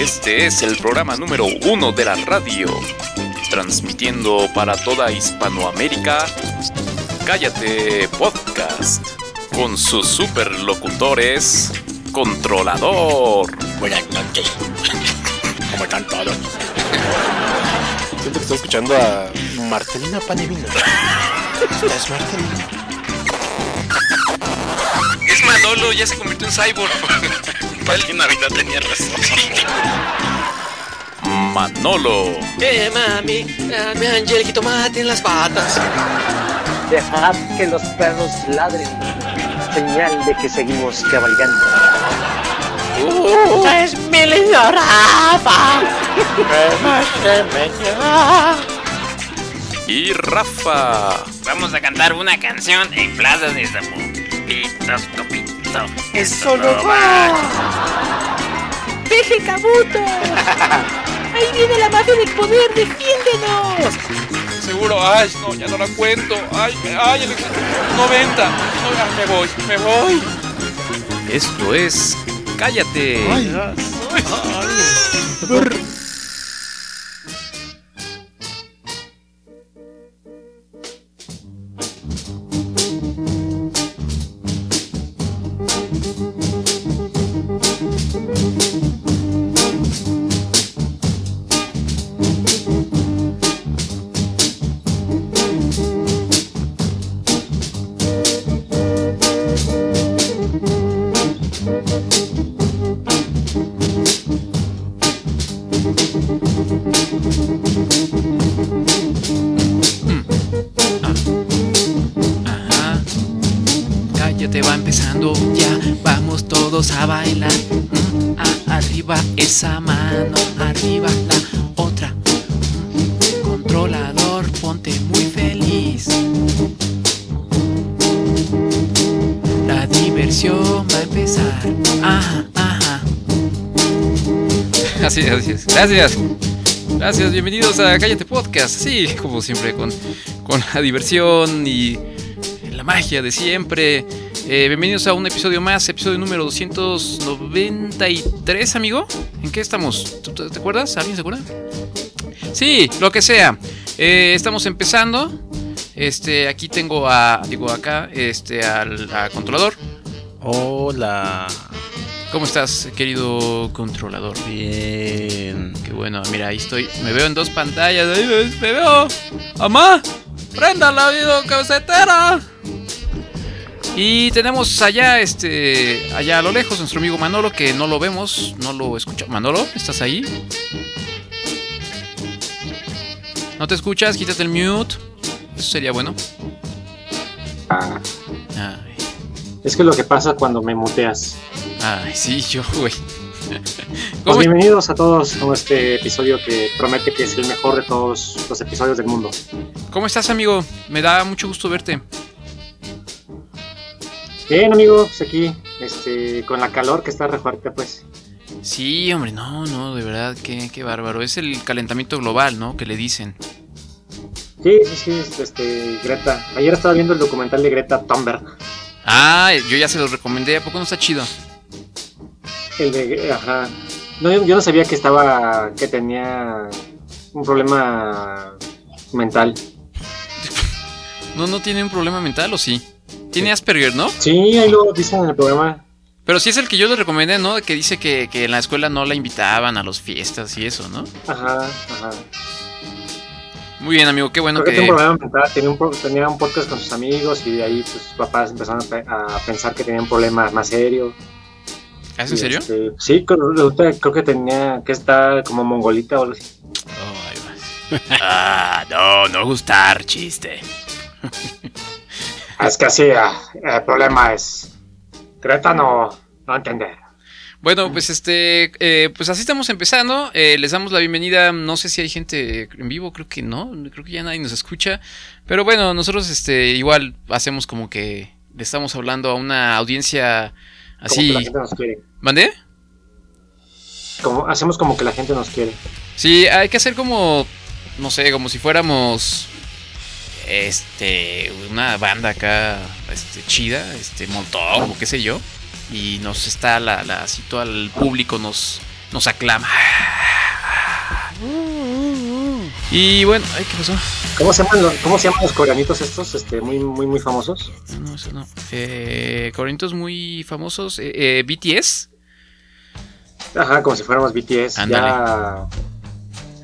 Este es el programa número uno de la radio, transmitiendo para toda Hispanoamérica. Cállate Podcast, con sus superlocutores, Controlador. Buenas noches. ¿Cómo están todos? Siento que estoy escuchando a Marcelina Panevino. Esta es Marcelina. Manolo, ya se convirtió en cyborg. Pati Navidad tenía razón. Manolo. Eh, mami, dame a Angel tomate en las patas. Dejad que los perros ladren. Señal de que seguimos cabalgando. Uh, es mi lindo Rafa. Y Rafa. Vamos a cantar una canción en Plaza de Zapopitos, Eso no va. Peje Cabuto. Ahí viene la mafia del poder, defiéndenos. Seguro, ay, no, ya no la cuento. Ay, ay, el 90. No, ay, me voy, me voy. Esto es Cállate. Ajá. Gracias. Gracias, bienvenidos a Cállate Podcast. Sí, como siempre, con, con la diversión y la magia de siempre. Eh, bienvenidos a un episodio más, episodio número 293, amigo. ¿En qué estamos? ¿Tú- tú- ¿Te acuerdas? ¿Alguien se acuerda? Sí, lo que sea. Eh, estamos empezando. Este, aquí tengo a, digo acá, este, al controlador. Hola. ¿Cómo estás, querido controlador? Bien. Qué bueno, mira, ahí estoy. Me veo en dos pantallas. Me, veo. ¡Mamá! ¡Prenda la videocasetera! Y tenemos allá, este. Allá a lo lejos, nuestro amigo Manolo, que no lo vemos, no lo escuchamos. Manolo, ¿estás ahí? ¿No te escuchas? Quítate el mute. Eso sería bueno. Ah, es que lo que pasa cuando me muteas. ay sí, yo, güey. Pues ¿Cómo, bienvenidos a todos a este episodio que promete que es el mejor de todos los episodios del mundo. ¿Cómo estás, amigo? Me da mucho gusto verte. Bien, amigo, pues aquí, este, con la calor que está re fuerte, pues. Sí, hombre, no, no, de verdad, qué, qué bárbaro. Es el calentamiento global, ¿no? Que le dicen. Sí, sí, sí, este, Greta. Ayer estaba viendo el documental de Greta Thunberg. Ah, yo ya se los recomendé, ¿a poco no está chido? El de, ajá. No, yo, yo no sabía que estaba, que tenía un problema mental. No, no tiene un problema mental, ¿o sí? Tiene Asperger, ¿no? Sí, ahí lo dicen en el programa. Pero sí es el que yo le recomendé, ¿no? Que dice que, que en la escuela no la invitaban a las fiestas y eso, ¿no? Ajá, ajá. Muy bien, amigo, qué bueno Creo que que... tenía un problema mental, tenía un, tenía un podcast con sus amigos y de ahí pues, sus papás empezaron a, pe- a pensar que tenía un problema más serio. ¿Ah, ¿Es en serio? este, sí, creo, creo que tenía que estar como mongolita o algo así. Oh, ah, no, no gustar, chiste. Es que sí, ah, el problema es Greta no, no entender. Bueno, pues este, eh, pues así estamos empezando. Eh, les damos la bienvenida. No sé si hay gente en vivo, creo que no, creo que ya nadie nos escucha. Pero bueno, nosotros este, igual hacemos como que le estamos hablando a una audiencia Como que así. la gente nos quiere. ¿Mandé? Como, hacemos como que la gente nos quiere. Sí, hay que hacer como, no sé, como si fuéramos este una banda acá este chida, este montón o qué sé yo y nos está la, la así todo el público nos nos aclama. Y bueno, ay, ¿qué pasó? ¿Cómo se llaman los, cómo se llaman los coreanitos estos? Este, muy, muy, muy famosos. No, no, eso no. Eh, coreanitos muy famosos. eh, eh, BTS. Ajá, como si fuéramos BTS. Ándale. Ya.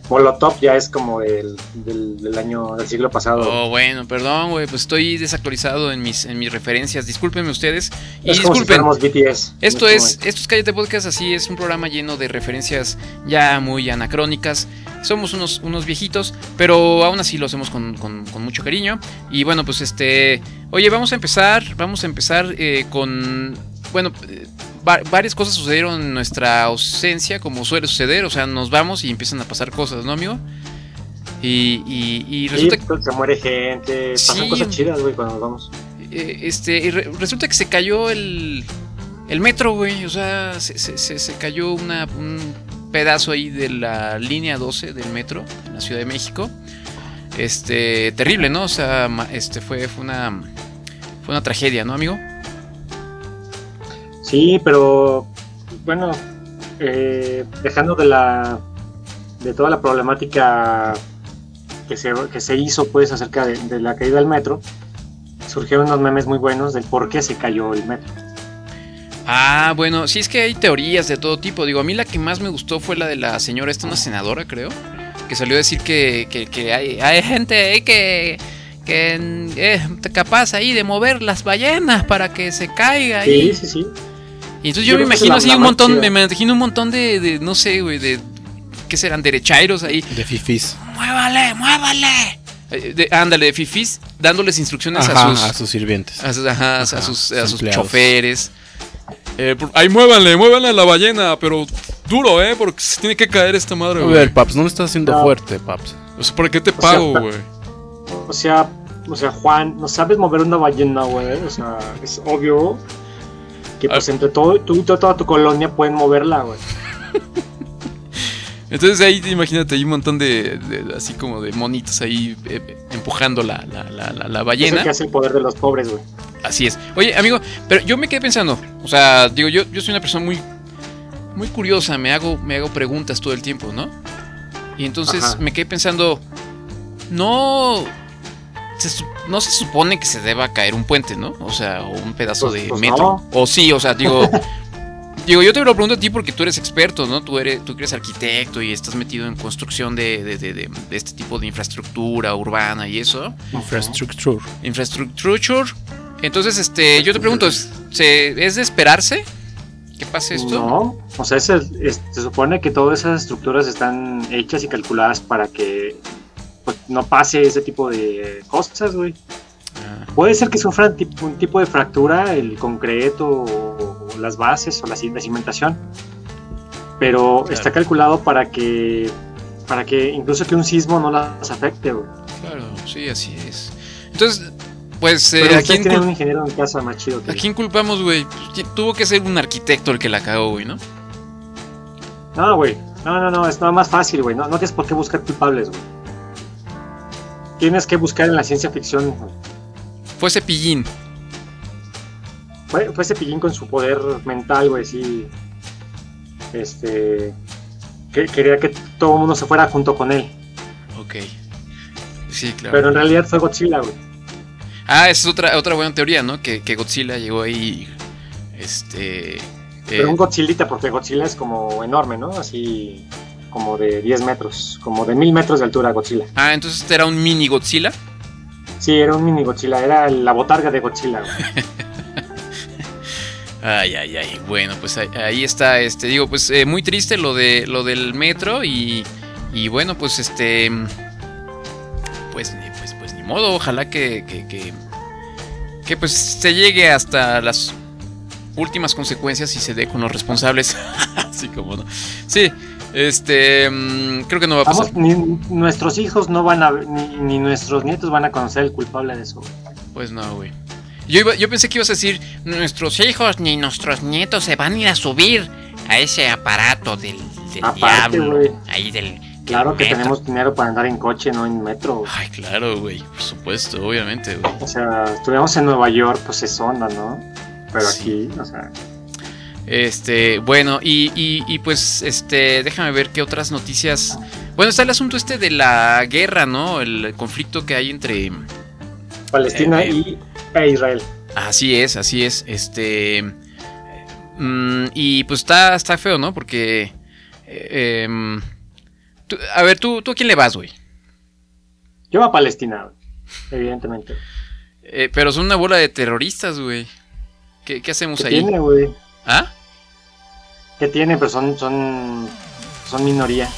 Molotov ya es como del, del, del año, del siglo pasado. Oh, bueno, perdón, güey, pues estoy desactualizado en mis, en mis referencias. Discúlpenme ustedes. Y es como si disculpen, fuéramos BTS. esto este es, momento. esto es Cállate Podcast, así es un programa lleno de referencias ya muy anacrónicas. Somos unos, unos viejitos, pero aún así lo hacemos con, con- con mucho cariño. Y bueno, pues este. Oye, vamos a empezar. Vamos a empezar eh, con. Bueno, eh, va- varias cosas sucedieron en nuestra ausencia, como suele suceder. O sea, nos vamos y empiezan a pasar cosas, ¿no, amigo? Y, y, y Sí, resulta pues, se muere gente, pasan Sí. cosas chidas, güey, cuando nos vamos. eh, este, y re- resulta que se cayó el, el metro, güey. O sea, se, se- se- se cayó una, un pedazo ahí de la línea 12 del metro en la Ciudad de México. Este, terrible, ¿no? O sea, este fue, fue una fue una tragedia, ¿no, amigo? Sí, pero bueno, eh, dejando de la de toda la problemática que se, que se hizo pues acerca de, de la caída del metro, surgieron unos memes muy buenos del por qué se cayó el metro. Ah, bueno, sí es que hay teorías de todo tipo. Digo, a mí la que más me gustó fue la de la señora, esta una senadora, creo, que salió a decir que, que- que hay, hay gente ahí que, que es capaz ahí de mover las ballenas para que se caiga ahí. Sí, sí, sí. Y entonces Yo yo, me imagino así un montón, chida. me, me imagino un montón de, de, no sé, güey, de, ¿qué serán? Derechairos ahí. De fifis. ¡Muévale, muévale! Eh, de- ándale, de fifis, dándoles instrucciones Ajá, a sus... a sus sirvientes. A sus, ajá, a Ajá, sus, sus a sus choferes. Eh, por- ahí muévanle, muévanle a la ballena, pero duro, ¿eh? Porque se tiene que caer esta madre, A güey. ver, Paps, no lo estás haciendo No. fuerte, Paps. O sea, ¿Para qué te pago, pa- güey? O sea, o sea, Juan, no sabes mover una ballena, güey. O sea, es obvio que pues entre todo, tú y toda tu colonia pueden moverla, güey. Entonces ahí imagínate, hay un montón de, de- así como de monitos ahí eh, empujando la, la, la, la- la Es ballena. que hace el poder de los pobres, güey. Así es. Oye, amigo, pero yo me quedé pensando, o sea, digo, yo, yo soy una persona muy, muy curiosa, me hago, me hago preguntas todo el tiempo, ¿no? Y entonces Ajá. me quedé pensando, no, se no se supone que se deba caer un puente, ¿no? O sea, o un pedazo Pues- de pues metro. no. O sí, o sea, digo, digo, yo te lo pregunto a ti porque tú eres experto, ¿no? Tú eres, tú eres arquitecto y estás metido en construcción de, de- de- de- de este tipo de infraestructura urbana y eso Infrastructure. infrastructure. Entonces, este, yo te pregunto, ¿es, se- ¿es de esperarse que pase esto? No, o sea, es el- es- se supone que todas esas estructuras están hechas y calculadas para que pues, no pase ese tipo de cosas, güey. Ah, Puede ser que sufran un tipo de fractura el concreto o, o las bases o la, ci- la cimentación, pero Claro. está calculado para que para que incluso que un sismo no las afecte, güey. claro, sí, así es. Entonces, pues, eh, ¿a, quién un ingeniero en casa más chido que a quién culpamos, güey? Tuvo que ser un arquitecto el que la cagó, güey, ¿no? No, güey. No, no, no, es nada más fácil, güey. No, no tienes por qué buscar culpables, güey. Tienes que buscar en la ciencia ficción. Fue Cepillín. Fue, fue ese pillín con su poder mental, güey, sí. Este. Que, quería que todo el mundo se fuera junto con él. Ok. Sí, claro. Pero en realidad fue Godzilla, güey. Ah, esa es otra, otra buena teoría, ¿no? Que, que Godzilla llegó ahí, este... eh, Pero un Godzillita, porque Godzilla es como enorme, ¿no? Así. Como de 10 metros. Como de 1000 metros de altura, Godzilla. Ah, entonces este era un mini Godzilla. Sí, era un mini Godzilla. Era la botarga de Godzilla. Ay, ay, ay. Bueno, pues ahí, ahí está, este, digo, pues eh, muy triste lo de lo del metro y, y bueno, pues este, pues, ni- pues, pues ni modo. Ojalá que, que, que, que, pues se llegue hasta las últimas consecuencias y se dé con los responsables, así como no. Sí, este, mm, creo que no va a pasar. Ni nuestros hijos no van a. Ni, ni nuestros nietos van a conocer el culpable de eso. Pues no, güey. Yo, iba- yo pensé que ibas a decir nuestros hijos ni nuestros nietos se van a ir a subir A ese aparato del, del Aparte, diablo. Ahí del. Claro que metro. tenemos dinero para andar en coche, no en metro. Ay, claro, güey. Por supuesto, obviamente, güey. O sea, estuviéramos en Nueva York, pues es onda, ¿no? Pero Sí. aquí, o sea, Este, bueno, y, y, y pues, este, déjame ver qué otras noticias. Bueno, está el asunto este de la guerra, ¿no? El conflicto que hay entre. Palestina Eh, y e Israel. Así es, así es. Este. mm, y pues está, está feo, ¿no? Porque. eh, em, tú- a ver, ¿tú, ¿tú a quién le vas, güey? Yo a Palestina, evidentemente. Eh, pero son una bola de terroristas, güey. ¿Qué, qué hacemos ¿Qué ahí? tiene, güey? ¿Ah? ¿Qué tiene? Pero son, son, son minoría.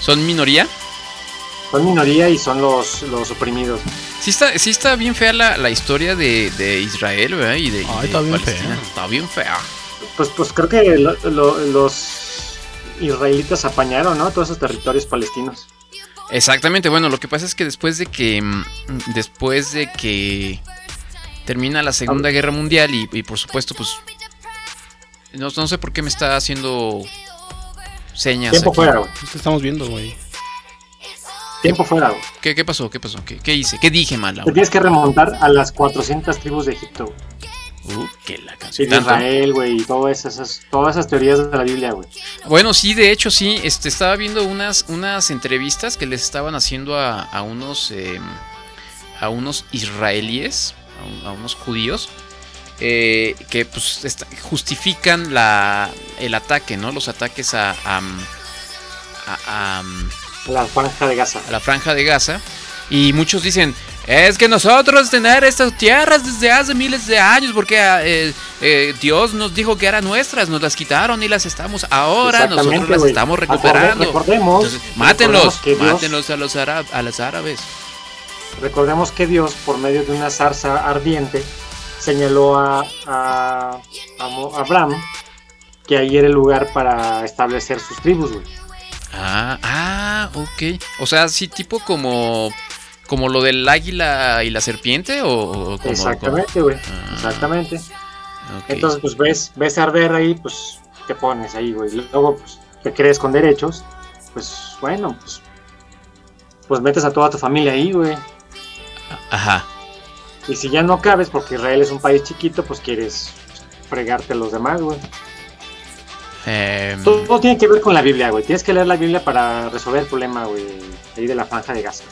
¿Son minoría? Son minoría y son los, los oprimidos. Sí está, sí está bien fea la, la historia de, de Israel, ¿verdad? Y de, y Ay, de está bien Palestina. fea. Está bien fea. Pues, pues creo que lo- lo- los israelitas apañaron, ¿no? Todos esos territorios palestinos. Exactamente, bueno, lo que pasa es que después de que. mm, Después de que termina la Segunda Guerra Mundial y, y por supuesto, pues. No, no sé por qué me está haciendo señas. Tiempo aquí. fuera, güey. Es que estamos viendo, güey. Tiempo fuera, güey. ¿Qué, qué pasó? ¿Qué pasó? ¿Qué, qué hice? ¿Qué dije mal? Te tienes que remontar a las 400 tribus de Egipto. güey. Uh, que la Sí, canción. de ¿Tanto? Israel, güey, y todas esas, todas esas teorías de la Biblia, güey. Bueno, sí, de hecho, sí. Este, estaba viendo unas, unas entrevistas que les estaban haciendo a, a unos eh, a unos israelíes, a, un- a unos judíos, eh, que pues justifican la, el ataque, ¿no? Los ataques a, a, a- a- La franja de Gaza. a la franja de Gaza. Y muchos dicen, es que nosotros tener estas tierras desde hace miles de años, porque eh, eh, Dios nos dijo que eran nuestras, nos las quitaron y las estamos ahora, nosotros las estamos recuperando. Recordemos, Entonces, mátenlos, recordemos que Dios- mátenlos a los, a los árabes. Recordemos que Dios, por medio de una zarza ardiente, señaló a, a, Abraham que ahí era el lugar para establecer sus tribus, güey. Ah, ah, ok. O sea, sí, tipo como, como lo del águila y la serpiente, o, o como... Exactamente, güey. Ah. Exactamente. Entonces, pues ves, ves arder ahí, pues te pones ahí, güey. Luego, pues te crees con derechos, pues bueno, pues, pues metes a toda tu familia ahí, güey. Ajá. Y si ya no cabes, porque Israel es un país chiquito, pues quieres fregarte a los demás, güey. Em, Todo, todo tiene que ver con la Biblia, güey. Tienes que leer la Biblia para resolver el problema, güey, ahí de la franja de Gaza.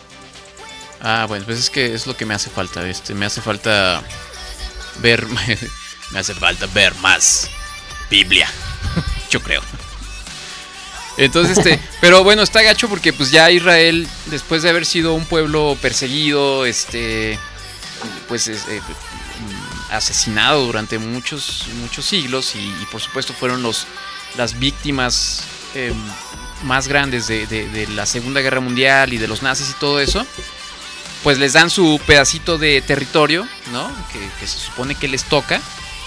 Ah, bueno, pues es que es lo que me hace falta. Este, me hace falta ver. me hace falta ver más Biblia. Yo creo. Entonces, este, pero bueno, está gacho porque pues ya Israel, después de haber sido un pueblo perseguido, este, pues es, eh, asesinado durante muchos, muchos siglos y, por supuesto fueron los, las víctimas eh, más grandes de, de- de la Segunda Guerra Mundial y de los nazis y todo eso, pues les dan su pedacito de territorio, ¿no? Que, que se supone que les toca.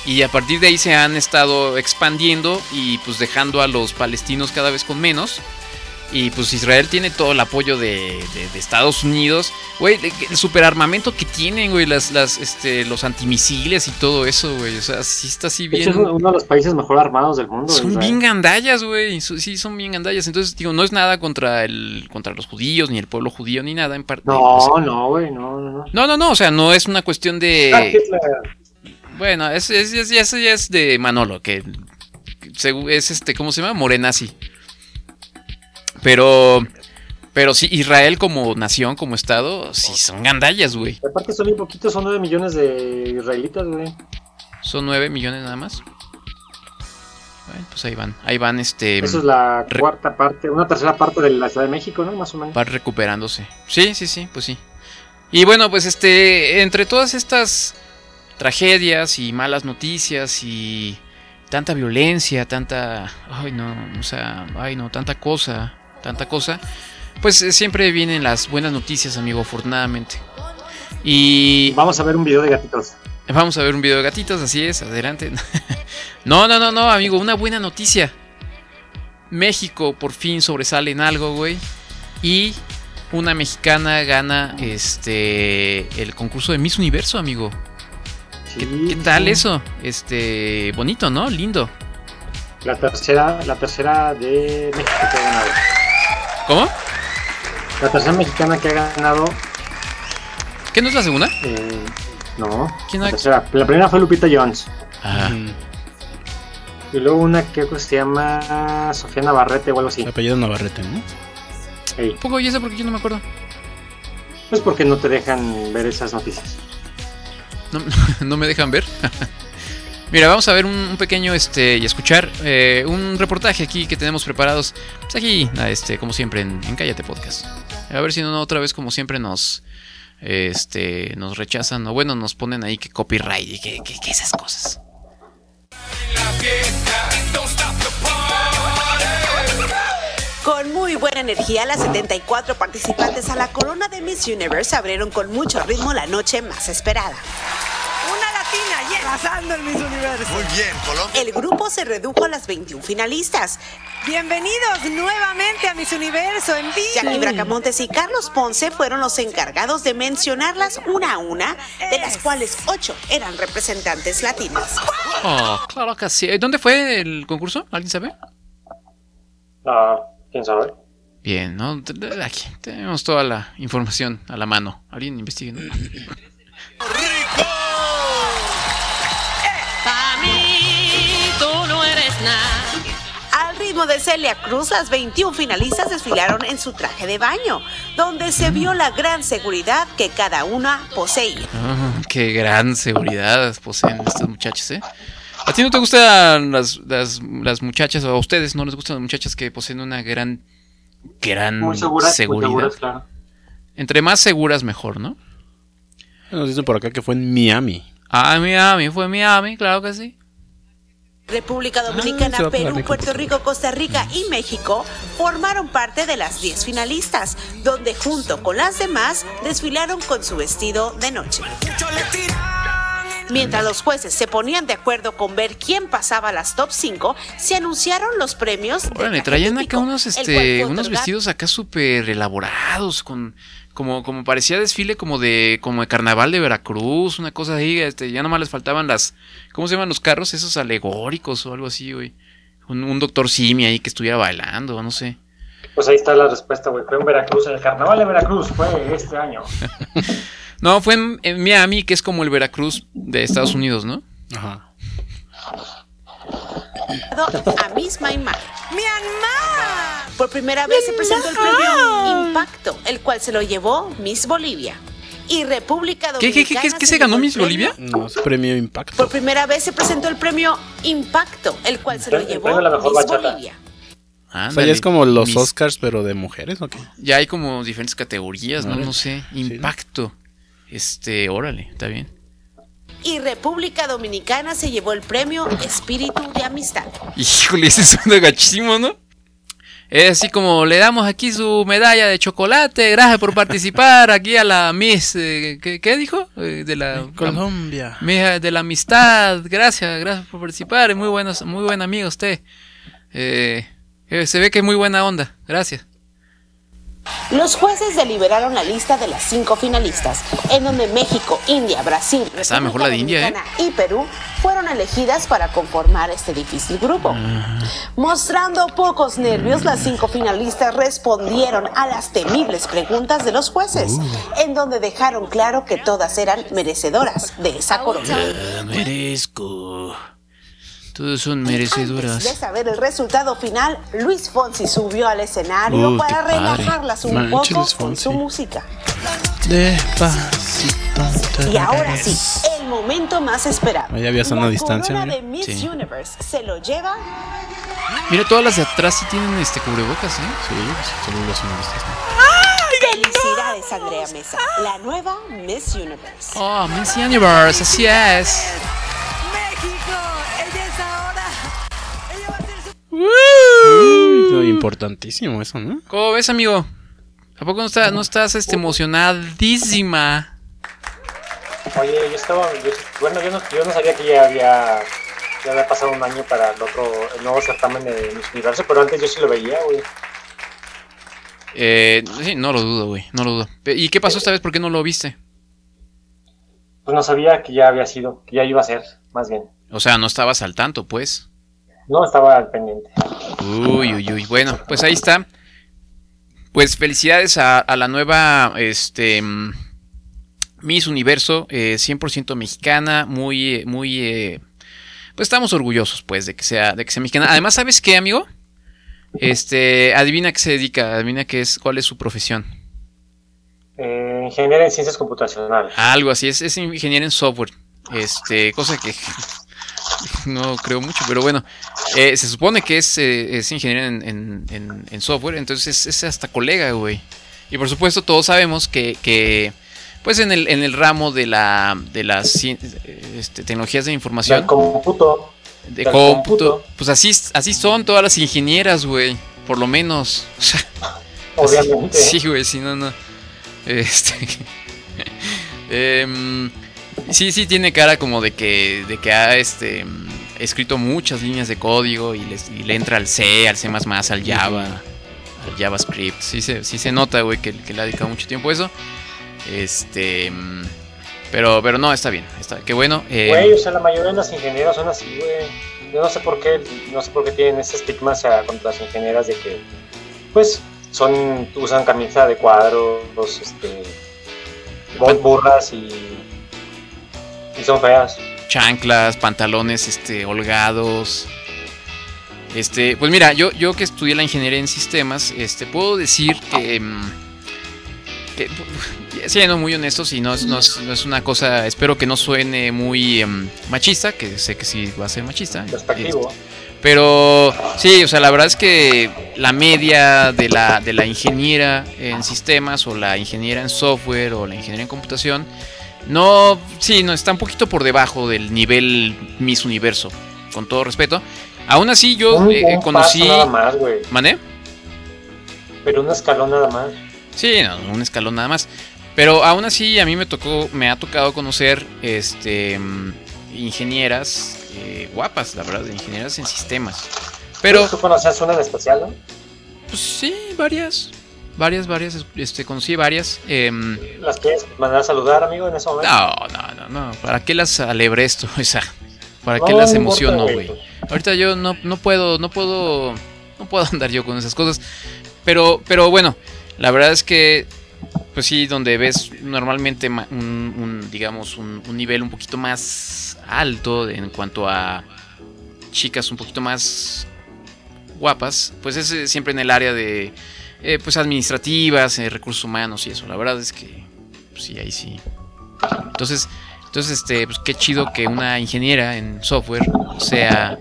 Y a partir de ahí se han estado expandiendo y pues dejando a los palestinos cada vez con menos. Y pues Israel tiene todo el apoyo de, de- de Estados Unidos. Güey, el- superarmamento que tienen, güey, las, las, este, los antimisiles y todo eso, güey. O sea, sí está así bien. es uno de los países mejor armados del mundo. Son Israel. bien gandallas, güey. Sí, son bien gandallas. Entonces, digo, no es nada contra el contra los judíos, ni el pueblo judío, ni nada en parte. o sea, No, no, güey, no, no, no. no, no, no, o sea, no es una cuestión Ah, de... Hitler. Bueno, es, es, es- ya es- es de Manolo, que es este, ¿cómo se llama? Morenazi. Pero, pero sí, Israel como nación, como estado, sí son gandallas, güey. Aparte son bien poquitos, son 9 millones de israelitas, güey. Son 9 millones nada más. Bueno, pues ahí van, ahí van, este... Eso es la cuarta parte, una tercera parte de la Ciudad de México, ¿no? Más o menos. Va recuperándose. Sí, sí, sí, pues sí. Y bueno, pues este, entre todas estas tragedias y malas noticias y tanta violencia, tanta, ay no, o sea, ay no, tanta cosa, tanta cosa, pues eh, siempre vienen las buenas noticias, amigo, afortunadamente. Y Vamos a ver un video de gatitos. Vamos a ver un video de gatitos, así es, adelante. no, no, no, no, amigo, una buena noticia. México por fin sobresale en algo, güey. Y una mexicana gana este el concurso de Miss Universo, amigo. ¿Qué, Sí, qué tal sí. eso? Este, bonito, ¿no? Lindo. La tercera, la tercera de México que ha ganado. ¿Cómo? La tercera mexicana que ha ganado. ¿Qué no es la segunda? eh, no. ¿Quién la ha- tercera. La primera fue Lupita Jones. Ah. Y luego una que se llama Sofía Navarrete o algo así. Apellido Navarrete, ¿no? Ey, Poco y eso porque yo no me acuerdo. pues porque no te dejan ver esas noticias. No, no me dejan ver. Mira, vamos a ver un, pequeño este y escuchar eh, un reportaje aquí que tenemos preparados. Pues aquí, a este, como siempre, en, en Cállate Podcast. A ver si no otra vez, como siempre, nos este nos rechazan o bueno, nos ponen ahí que copyright y que- que esas cosas. Con muy buena energía, las 74 participantes a la corona de Miss Universe abrieron con mucho ritmo la noche más esperada. Arrasando el Miss Universo. Muy bien, Colombia. El grupo se redujo a las 21 finalistas. Bienvenidos nuevamente a Miss Universo en vivo. Jackie Bracamontes y Carlos Ponce fueron los encargados de mencionarlas una a una, de las cuales ocho eran representantes latinas. Oh, claro que sí. ¿Dónde fue el concurso? ¿Alguien sabe? Ah, quién sabe. Bien, ¿no? Aquí tenemos toda la información a la mano. Alguien investigue, ¿no? Pa' Al ritmo de Celia Cruz, las 21 finalistas desfilaron en su traje de baño, donde se vio la gran seguridad que cada una poseía. Ah, qué gran seguridad poseen estas muchachas, ¿eh? ¿A ti no te gustan las, las, las muchachas, o a ustedes no les gustan las muchachas que poseen una gran, gran Muy seguras, muy seguridad? seguras, claro. Entre más seguras, mejor, ¿no? Nos dicen por acá que fue en Miami. Ah, Miami, fue Miami, claro que sí. República Dominicana, Ah, se va a poner Perú, rico. Puerto Rico, Costa Rica y México formaron parte de las 10 finalistas, donde junto con las demás desfilaron con su vestido de noche. Mientras los jueces se ponían de acuerdo con ver quién pasaba a las top 5, se anunciaron los premios. Órale, traían acá unos, este, unos vestidos acá súper elaborados, con, como, como parecía desfile como de, como de carnaval de Veracruz, una cosa ahí, este, ya nomás les faltaban las, ¿cómo se llaman los carros? Esos alegóricos o algo así, güey. Un, un doctor Simi ahí que estuviera bailando, no sé. Pues ahí está la respuesta, güey. Fue en Veracruz, en el carnaval de Veracruz, fue este año. No, fue en, en Miami, que es como el Veracruz de Estados Unidos, ¿no? Ajá. A Miss Myanmar. ¡Myanmar! Por primera vez se presentó el premio Impacto, el cual se lo llevó Miss Bolivia. Y República ¿Qué, qué, qué, Dominicana qué, qué se ganó Miss Bolivia? No, es premio Impacto. Por primera vez se presentó el premio Impacto, el cual se lo llevó Miss bachata. Bolivia. O sea, Ándale. ya es como los Oscars, pero de mujeres, ¿o qué? Ya hay como diferentes categorías, ¿no? Órale. No sé. Sí. Impacto. Este, órale, está bien. Y República Dominicana se llevó el premio Espíritu de Amistad. Híjole, ese suena gachísimo, ¿no? Es así como le damos aquí su medalla de chocolate, gracias por participar aquí a la Miss, eh, ¿qué, qué dijo? Eh, de la Colombia. Miss de la amistad, gracias, gracias por participar, es muy buenos, muy buen amigo usted. Eh, eh, se ve que es muy buena onda, gracias. Los jueces deliberaron la lista de las cinco finalistas, en donde México, India, Brasil, mejor la de India, ¿eh? Y Perú fueron elegidas para conformar este difícil grupo. Mostrando pocos nervios, las cinco finalistas respondieron a las temibles preguntas de los jueces, en donde dejaron claro que todas eran merecedoras de esa corona. Ah, merezco. Todos son Antes de merecedoras. saber el resultado final, Luis Fonsi subió al escenario Uh, para relajarlas un Manches, poco con su música. Despacito. Y ahora sí, el momento más esperado. Ahí había sana La distancia, mira. de Miss Sí. Universe se lo lleva Mira, todas las de atrás sí tienen este cubrebocas, ¿eh? Sí, pues, son los finalistas, ¿no? Felicidades, Andrea Mesa, la nueva Miss Universe. Oh, Miss Universe, así es. ¡México! Uy, importantísimo eso, ¿no? ¿Cómo ves, amigo? ¿A poco no, está- no estás este, emocionadísima? Oye, yo estaba. yo- bueno, yo no, yo no sabía que ya había. Ya había pasado un año para el otro. El nuevo certamen de Miss Universo, pero antes yo sí lo veía, güey. Eh, sí, no lo dudo, güey, no lo dudo. ¿Y qué pasó esta vez? ¿Por qué no lo viste? Pues no sabía que ya había sido, que ya iba a ser, más bien. O sea, no estabas al tanto, pues. No estaba al pendiente. Uy, uy, uy. Bueno, pues ahí está. Pues felicidades a, a la nueva este, Miss Universo, eh, 100% mexicana, muy, muy, eh, pues estamos orgullosos, pues, de que sea, de que sea mexicana. Además, ¿sabes qué, amigo? Este, adivina qué se dedica, adivina qué es, cuál es su profesión. Eh, ingeniera en ciencias computacionales. Algo así, es, es ingeniero en software. Este, cosa que no creo mucho, pero bueno. eh, se supone que es, eh, es ingeniero en, en- en- en software, entonces es, es hasta colega, güey. Y por supuesto, todos sabemos que, que, pues en el, en el ramo de la de las este, tecnologías de información, Del cómputo. de cómputo, pues así, así son todas las ingenieras, güey. Por lo menos. O sea, Obviamente. Sí, güey, sí, no, no. Este. em, sí, sí, tiene cara como de que, de que ha este, escrito muchas líneas de código y, les- y le entra al C, al C, al Java, al JavaScript. Sí se, sí se nota, güey, que, que le ha dedicado mucho tiempo a eso. Este. Pero, pero no, está bien. Está, qué bueno. eh, Güey, o sea, la mayoría de las ingenieras son así, güey. Yo no sé por qué, no sé por qué tienen ese estigma hacia contra las ingenieras de que, pues, son, usan camisa de cuadros, este, bu- burras y, y son feas. chanclas, pantalones este, holgados. Este, pues mira, yo, yo que estudié la ingeniería en sistemas, este, puedo decir que, mm, que siendo muy honestos y no es, no, es, no es una cosa, espero que no suene muy em, machista, que sé que sí va a ser machista. Despectivo. este, pero sí, o sea, la verdad es que la media de la, de la ingeniera en sistemas o la ingeniera en software o la ingeniera en computación, no, sí, no, está un poquito por debajo del nivel Miss Universo, con todo respeto. Aún así yo Un- eh, un conocí... paso nada más, güey. ¿Mané? Pero un escalón nada más. Sí, no, un escalón nada más. Pero aún así a mí me tocó, me ha tocado conocer este mm, ingenieras eh, guapas, la verdad, ingenieras en sistemas. Pero ¿Tú conocías una en especial, no? Pues sí, varias. Varias, varias. Este, conocí varias. em, ¿Las quieres mandar a saludar, amigo, en ese momento? no, no, no, no. ¿Para qué las alebré esto? Esa. ¿Para qué No, las emociono, güey. Ahorita yo no, no puedo, no puedo, no puedo andar yo con esas cosas. Pero, pero bueno, la verdad es que, pues sí, donde ves normalmente ma- un, un, digamos, un, un nivel un poquito más alto en cuanto a chicas un poquito más guapas, pues es siempre en el área de, eh, pues administrativas, eh, recursos humanos y eso. La verdad es que, pues sí, ahí sí. Entonces, entonces, este, pues qué chido que una ingeniera en software sea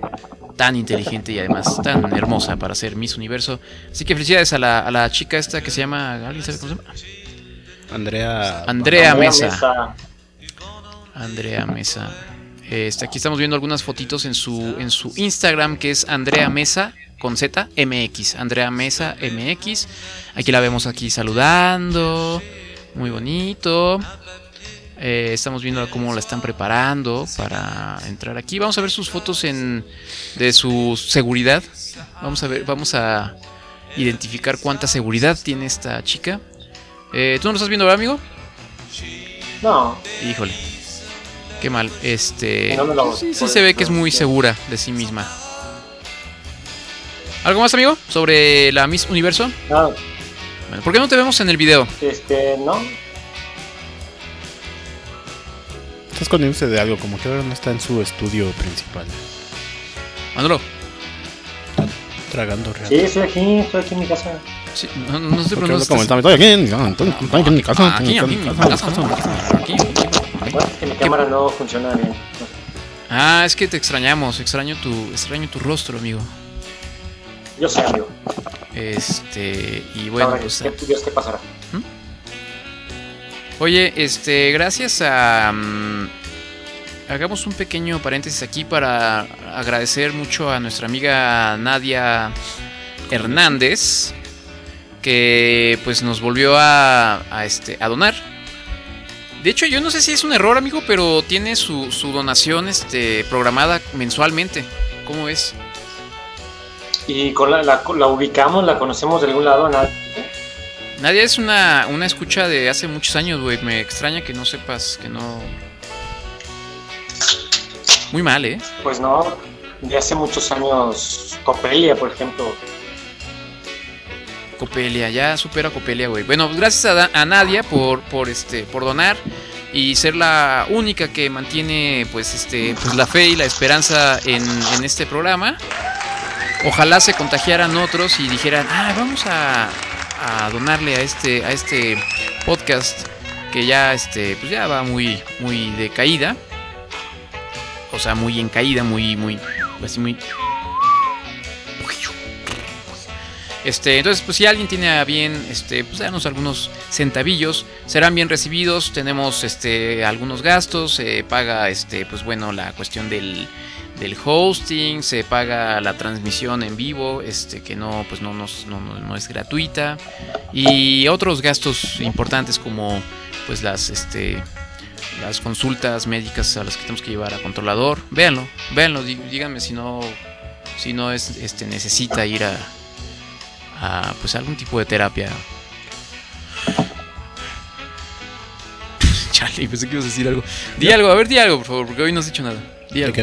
tan inteligente y además tan hermosa para ser Miss Universo. Así que felicidades a la, a la chica esta que se llama, ¿alguien sabe cómo se llama? Andrea. Andrea. Mesa. Andrea Mesa. Este, aquí estamos viendo algunas fotitos en su, en su Instagram que es Andrea Mesa con Z MX. Andrea Mesa MX. Aquí la vemos aquí saludando. Muy bonito. Eh, estamos viendo cómo la están preparando para entrar aquí. Vamos a ver sus fotos en, de su seguridad. Vamos a ver, vamos a identificar cuánta seguridad tiene esta chica. Eh, ¿Tú no lo estás viendo, verdad, amigo? No, Híjole. Qué mal. Este. No me lo- sí, sí se ve que es muy segura de sí misma. ¿Algo más, amigo? Sobre la Miss Universo. Bueno, ¿Por qué no te vemos en el video? este, no. Está escondiéndose de algo, como que ahora no está en su estudio principal. Manolo. Tragando real. Sí, estoy aquí, estoy aquí en mi casa. Sí, no, no, sé Tami, Estoy aquí en mi casa, estoy aquí en mi casa. Ah, Aquí, casa, aquí, en mi casa. aquí, aquí. Bueno, es que mi cámara no funciona bien. Ah, es que te extrañamos. Extraño tu, extraño tu rostro, amigo. Yo sé, amigo. Este. Y bueno, pues. ¿qué, Dios, ¿qué pasará? Oye, este, gracias a... mm, hagamos un pequeño paréntesis aquí para agradecer mucho a nuestra amiga Nadia Hernández, que pues nos volvió a, a, este, a donar. De hecho, yo no sé si es un error, amigo, pero tiene su, su donación este, programada mensualmente. ¿Cómo ves? Y con la, la, la ubicamos, la conocemos de algún lado, nada. Nadia es una, una escucha de hace muchos años, güey. Me extraña que no sepas, que no... Muy mal, ¿eh? Pues no, de hace muchos años, Copelia, por ejemplo. Copelia, ya supera Copelia, güey. Bueno, pues gracias a, a Nadia por, por, este, por donar. y ser la única que mantiene pues este pues la fe y la esperanza en, este programa. Ojalá se contagiaran otros y dijeran, ah, vamos a, a donarle a este, a este podcast que ya este, pues ya va muy, muy de caída. O sea, muy en caída, muy, muy, así muy. Este, entonces, pues si alguien tiene bien, este, pues darnos algunos centavillos, serán bien recibidos. Tenemos, este, algunos gastos, se paga, este, pues bueno, la cuestión del, hosting, se paga la transmisión en vivo, que no, pues no, es gratuita y otros gastos importantes como, pues las, consultas médicas a las que tenemos que llevar a controlador. Véanlo, véanlo, dí- díganme si no, es, necesita ir a a pues algún tipo de terapia. Chale, pensé que ibas a decir algo. Di algo, a ver, di algo, por favor, porque hoy no has dicho nada. Di algo.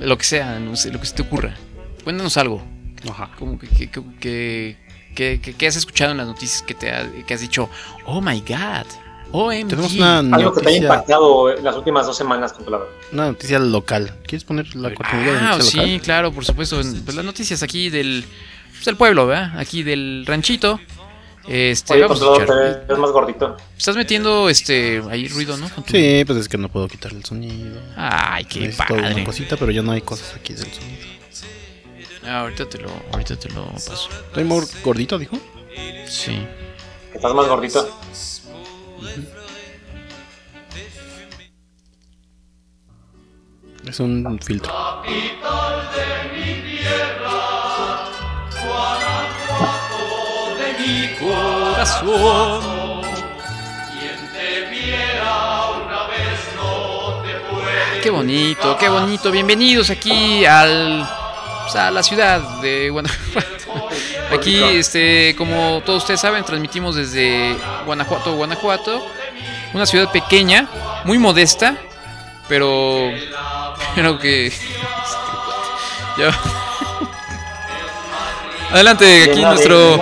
Lo que sea, no sé, lo que se te ocurra. Cuéntanos algo. Ajá. Como que, que, que, que, que- que- que has escuchado en las noticias que te ha- que has dicho, oh my god, OMG. Tenemos una Algo que te haya noticia, impactado en las últimas dos semanas, controlador. una noticia local. ¿Quieres poner la cortinilla de Ah, noticia sí, local? claro, por supuesto. Pues las noticias aquí del, pues, del pueblo, ¿verdad? Aquí del ranchito. Este, Oye, vamos a controlador, escuchar. te ves más gordito. Estás metiendo este ahí ruido, ¿no? Tu- Sí, pues es que no puedo quitar el sonido. Ay, qué una padre. cosita, pero ya no hay cosas aquí del sonido. Ah, ahorita te lo, ahorita te lo paso. ¿Estoy muy gordito, dijo? Sí. Estás más gordito. Es un filtro. Corazón. Qué bonito, qué bonito. Bienvenidos aquí al pues, a la ciudad de Guanajuato. Aquí, este, como todos ustedes saben, transmitimos desde Guanajuato, Guanajuato, una ciudad pequeña, muy modesta, pero, pero que, ya. Adelante, aquí Llena de- nuestro,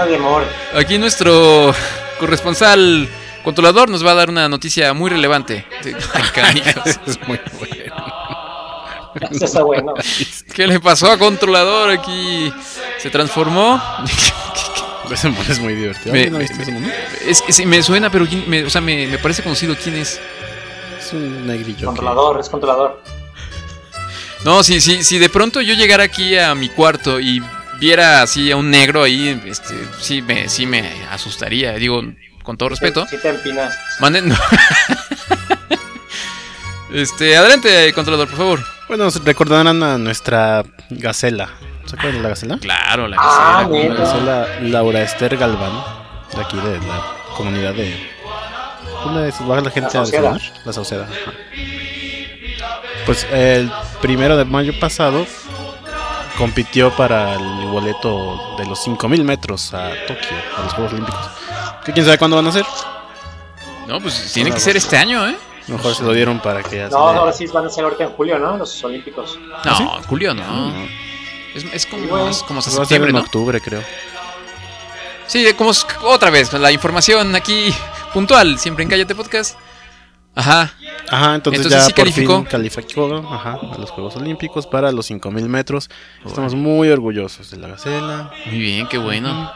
aquí nuestro corresponsal controlador nos va a dar una noticia muy relevante. Ay, es muy bueno. Eso está bueno. ¿Qué le pasó a controlador aquí? ¿Se transformó? Es muy divertido. Me-. Es que sí, me suena, pero quién- me, o sea, me, me parece conocido quién es. Es un negrillo. Controlador, es controlador. No, si, si, si de pronto yo llegara aquí a mi cuarto y viera así a un negro ahí, este, sí me, sí me asustaría. Digo, con todo respeto. Si te empinas. Manden. no. este, adelante, controlador, por favor. Bueno, recordarán a nuestra gacela. ¿Se acuerdan de la gacela? Claro, la Ah, gacela, La neta. gacela Laura Esther Galván, de aquí de la comunidad de. ¿Dónde es? ¿Va la gente La a Sauceda. desayunar? La Sauceda. ajá. Pues el primero de mayo pasado compitió para el boleto de los 5000 metros a Tokio, a los Juegos Olímpicos. Que quién sabe cuándo van a ser. No, pues tiene que ser este año, ¿eh? Mejor se lo dieron para que ya se No, le- ahora sí van a ser ahorita en julio, ¿no? Los Olímpicos. No, Julio no. No, Es, es como, Bueno, es como hasta septiembre, en ¿no? octubre, creo. Sí, como otra vez, la información aquí puntual, siempre en Cállate Podcast. Ajá. Ajá, entonces, Entonces ya sí por calificó. fin calificó ajá, a los Juegos Olímpicos para los 5000 metros. Estamos muy orgullosos de la gacela. Muy bien, qué bueno.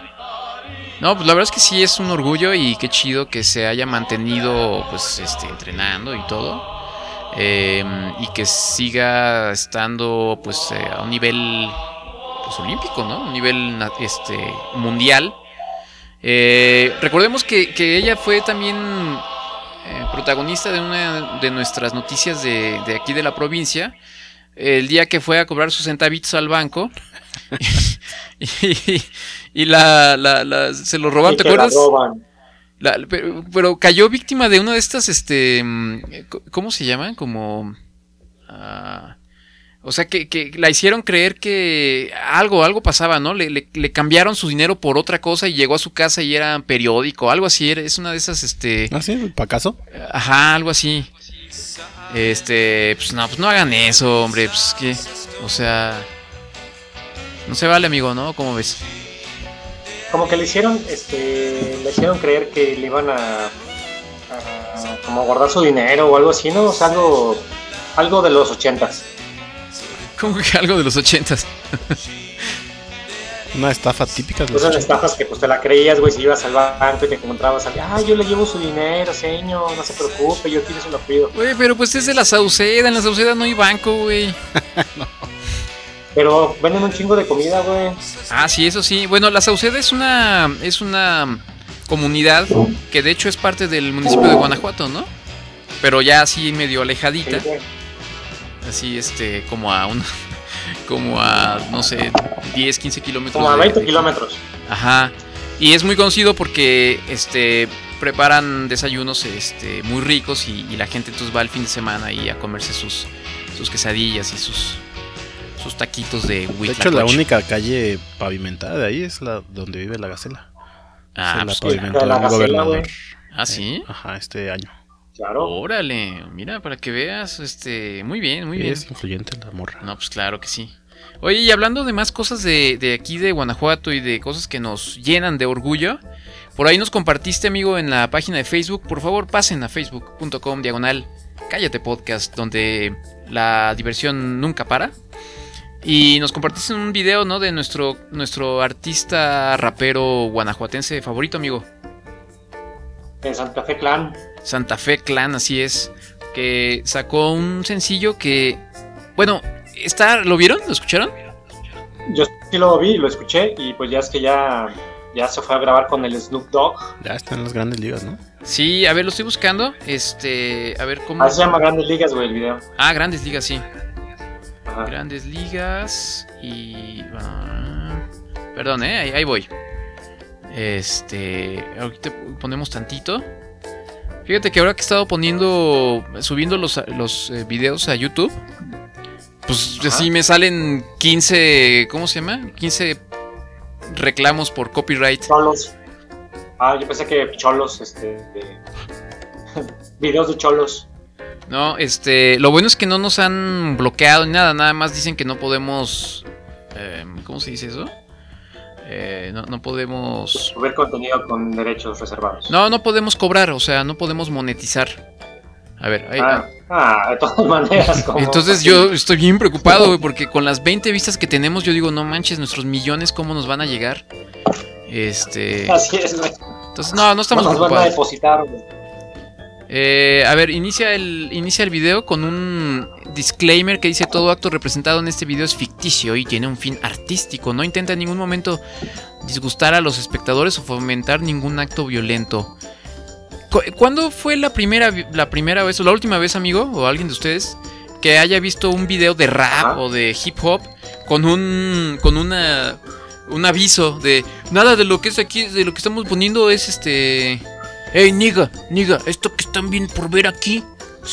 No, pues la verdad es que sí es un orgullo y qué chido que se haya mantenido pues este entrenando y todo. Eh, y que siga estando pues eh, a un nivel pues olímpico, ¿no? Un nivel este mundial. Eh, recordemos que, que ella fue también eh, protagonista de una de nuestras noticias de, de aquí de la provincia. El día que fue a cobrar sus centavitos al banco. y, y la, la- la- se lo robaron, Y ¿te acuerdas? roban. Pero, pero cayó víctima de una de estas, este, mm, ¿cómo se llaman? Como, o sea, que, que la hicieron creer que algo, algo pasaba, ¿no? Le, le- le cambiaron su dinero por otra cosa y llegó a su casa y era periódico, algo así, es una de esas, este, ¿Ah, sí? ¿Para acaso? ajá, algo así. Este, pues no, pues no hagan eso, hombre, pues que, o sea, no se vale, amigo, ¿no? ¿Cómo ves? Como que le hicieron, este, le hicieron creer que le iban a, a como guardar su dinero o algo así, ¿no? O sea, algo, algo de los ochentas. Como que algo de los ochentas. Una estafa típica de los Pues son 80. estafas que pues te la creías, güey, si ibas al banco y te encontrabas alguien, ah, yo le llevo su dinero, señor, no se preocupe, yo aquí se lo pido. Güey, pero pues es de la Sauceda. En la Sauceda no hay banco, güey. Pero venden un chingo de comida, güey. Ah, sí, eso sí. Bueno, la Sauceda es una es una comunidad que de hecho es parte del municipio de Guanajuato, ¿no? Pero ya así medio alejadita, Sí. Así este como a un como a no sé, 10, 15 kilómetros. Como a de- 20 de- kilómetros. Ajá. Y es muy conocido porque este preparan desayunos este muy ricos y, y la gente entonces va el fin de semana ahí a comerse sus sus quesadillas y sus sus taquitos de De hecho, la huitlacoche. única calle pavimentada de ahí es la donde vive la gacela. Ah, Se la pues, pavimentó el gobernador. Ah, ¿sí? Ajá, este año. Claro. Órale, mira, para que veas, este, muy bien, muy bien. es influyente la morra. No, pues claro que sí. Oye, y hablando de más cosas de, de aquí de Guanajuato y de cosas que nos llenan de orgullo, por ahí nos compartiste, amigo, en la página de Facebook. Por favor, pasen a facebook.com diagonal cállate podcast, donde la diversión nunca para. Y nos compartiste un video, ¿no? De nuestro, nuestro artista rapero guanajuatense favorito, amigo. En Santa Fe Clan. Santa Fe Clan, así es. Que sacó un sencillo que. Bueno, está. ¿Lo vieron? ¿Lo escucharon? Yo sí lo vi, lo escuché y pues ya es que ya, ya se fue a grabar con el Snoop Dogg. Ya está en las grandes ligas, ¿no? Sí, a ver, lo estoy buscando. Este. A ver cómo. Así se llama Grandes Ligas, güey, el video. Ah, Grandes Ligas, sí. Ajá. Grandes Ligas. Y. ah, perdón, eh. Ahí, ahí voy. Este. Ahorita ponemos tantito. Fíjate que ahora que he estado poniendo. Subiendo los, los eh, videos a YouTube. Pues Ajá. así me salen 15. ¿Cómo se llama? 15 reclamos por copyright. Cholos. Ah, yo pensé que cholos, este. de- Videos de cholos. No, este, lo bueno es que no nos han bloqueado ni nada, nada más dicen que no podemos, eh, ¿cómo se dice eso? Eh, no, no podemos, Subir contenido con derechos reservados. no, no podemos cobrar, o sea, no podemos monetizar. A ver, ahí- Ah, ah, de todas maneras. Como, entonces yo estoy bien preocupado, güey, porque con las 20 vistas que tenemos, yo digo, no manches, nuestros millones, ¿cómo nos van a llegar? Este, Así es, güey. entonces no, no estamos nos van a depositar, güey. Eh, a ver, inicia el, inicia el video con un disclaimer que dice todo acto representado en este video es ficticio y tiene un fin artístico. No intenta en ningún momento disgustar a los espectadores o fomentar ningún acto violento. Cu- ¿Cuándo fue la primera, la primera vez o la última vez, amigo, o alguien de ustedes, que haya visto un video de rap o de hip hop con un, con una, un aviso de nada de lo que es aquí, de lo que estamos poniendo es este... Ey, niga, niga, esto que están bien por ver aquí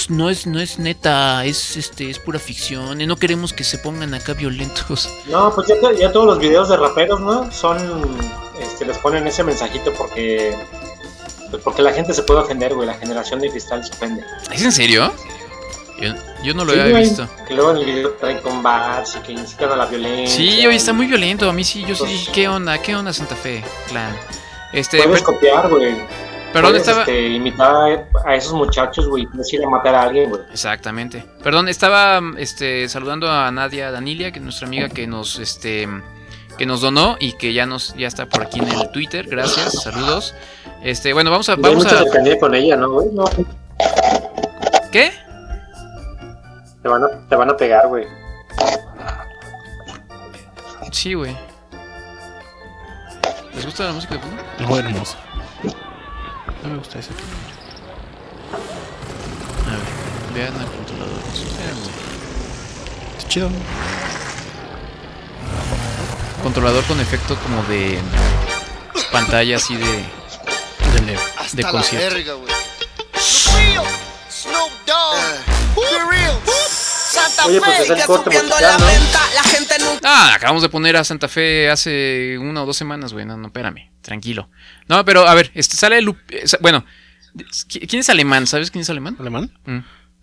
no es, no es neta, es este, es pura ficción. Y no queremos que se pongan acá violentos. No, pues ya, to- ya todos los videos de raperos, ¿no? Son. Este, les ponen ese mensajito porque. Pues porque la gente se puede ofender, güey. La generación de cristal se ofende. ¿Es en serio? Yo, yo no lo Sí, había güey, visto. Que luego en el video traen combats y que incitan a la violencia. Sí, oye, está muy violento. A mí sí, yo sí Pues- ¿qué onda? ¿Qué onda Santa Fe, clan? Este, Puedes per- copiar, güey. Perdón, Puedes, estaba... este, a esos muchachos, güey. Puedes ir a matar a alguien, güey. Exactamente. Perdón, estaba este, saludando a Nadia Danilia, que es nuestra amiga que nos este que nos donó y que ya nos ya está por aquí en el Twitter. Gracias, saludos. Este, bueno, vamos a Hay vamos mucha a con ella, ¿no, güey? No, ¿Qué? te van a, te van a pegar, güey. Sí, güey. ¿Les gusta la música de fondo? Muy hermoso. No me gusta ese. A ver, vean al controlador. Está chido. Controlador con efecto como de pantalla así de De de concierto. Snoop Dogg, Real, Santa Oye, pues es el Fe, corte subiendo musical, la ¿no? venta, la gente nunca... Ah, acabamos de poner a Santa Fe hace una o dos semanas, güey. No, no, espérame, tranquilo. No, pero a ver, este sale eh, bueno, ¿qui- ¿quién es alemán? ¿Sabes quién es alemán? ¿Alemán? Mm.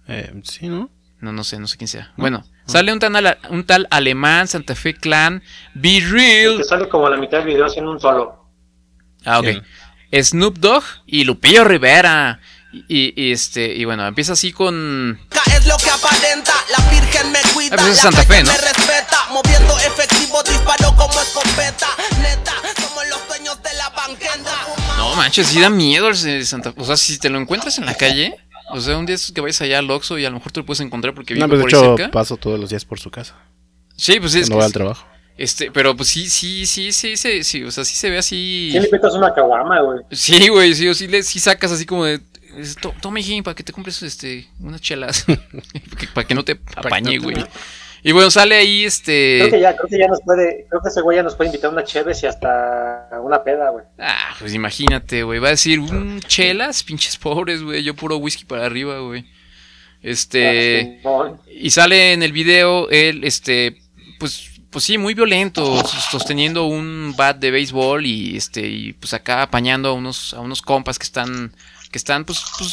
Eh, sí, ¿no? No, no sé, no sé quién sea. Bueno, sale un, tan ala- un tal alemán, Santa Fe Clan, Be Real. Te sale como a la mitad del video haciendo un solo. Ah, ok. Bien. Snoop Dogg y Lupillo Rivera. Y, y, este, y bueno, empieza así con. Es lo que aparenta, la virgen me cuida, pues la Santa Fe, ¿no? me respeta, moviendo efectivo, disparo como escopeta, neta, somos los dueños de la banqueta. No manches, sí da miedo el de Santa O sea, si te lo encuentras en la calle, o sea, un día es que vayas allá al Oxxo y a lo mejor te lo puedes encontrar porque vive No, pues de por ahí hecho cerca. paso todos los días por su casa. Sí, pues sí, es Cuando que voy es- al trabajo. Este, pero pues sí, sí, sí, sí, sí, sí, o sea, sí se ve así. Sí, le metas una caguama, güey. Sí, güey, sí, o sí, le, sí sacas así como de. Es, to- Toma, hijín, para que te compres este, unas chelas. Para que no te apañe, güey. Y bueno, sale ahí este. Creo que ya, creo que ya nos puede, creo que ese güey ya nos puede invitar una cheves y hasta una peda, güey. Ah, pues imagínate, güey. Va a decir, un chelas, pinches pobres, güey. Yo puro whisky para arriba, güey. Este. Y sale en el video él, este. Pues, pues sí, muy violento. Sosteniendo un bat de béisbol y este. Y pues acá apañando a unos, a unos compas que están. Que están, pues. pues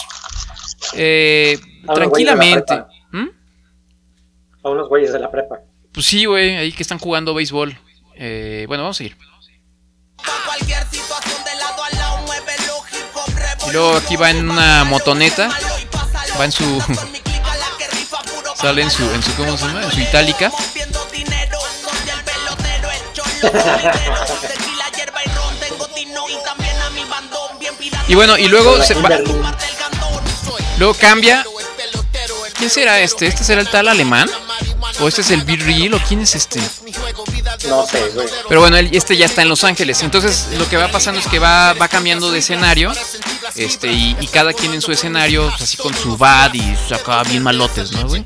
eh, tranquilamente. prepa. A unos güeyes de la prepa. Pues sí, güey, ahí que están jugando béisbol. Eh, bueno, vamos a seguir. Y luego aquí va en una motoneta. Va en su. Sale en su, en su. ¿Cómo se llama? En su itálica. Y bueno, y luego se va- Luego cambia. ¿Quién será este? ¿Este será el tal alemán? ¿O este es el Real? ¿O quién es este? No sé, güey. Pero bueno, este ya está en Los Ángeles. Entonces lo que va pasando es que va, va cambiando de escenario. Este, y, y cada quien en su escenario, pues, así con su bad y acá bien malotes, ¿no, güey?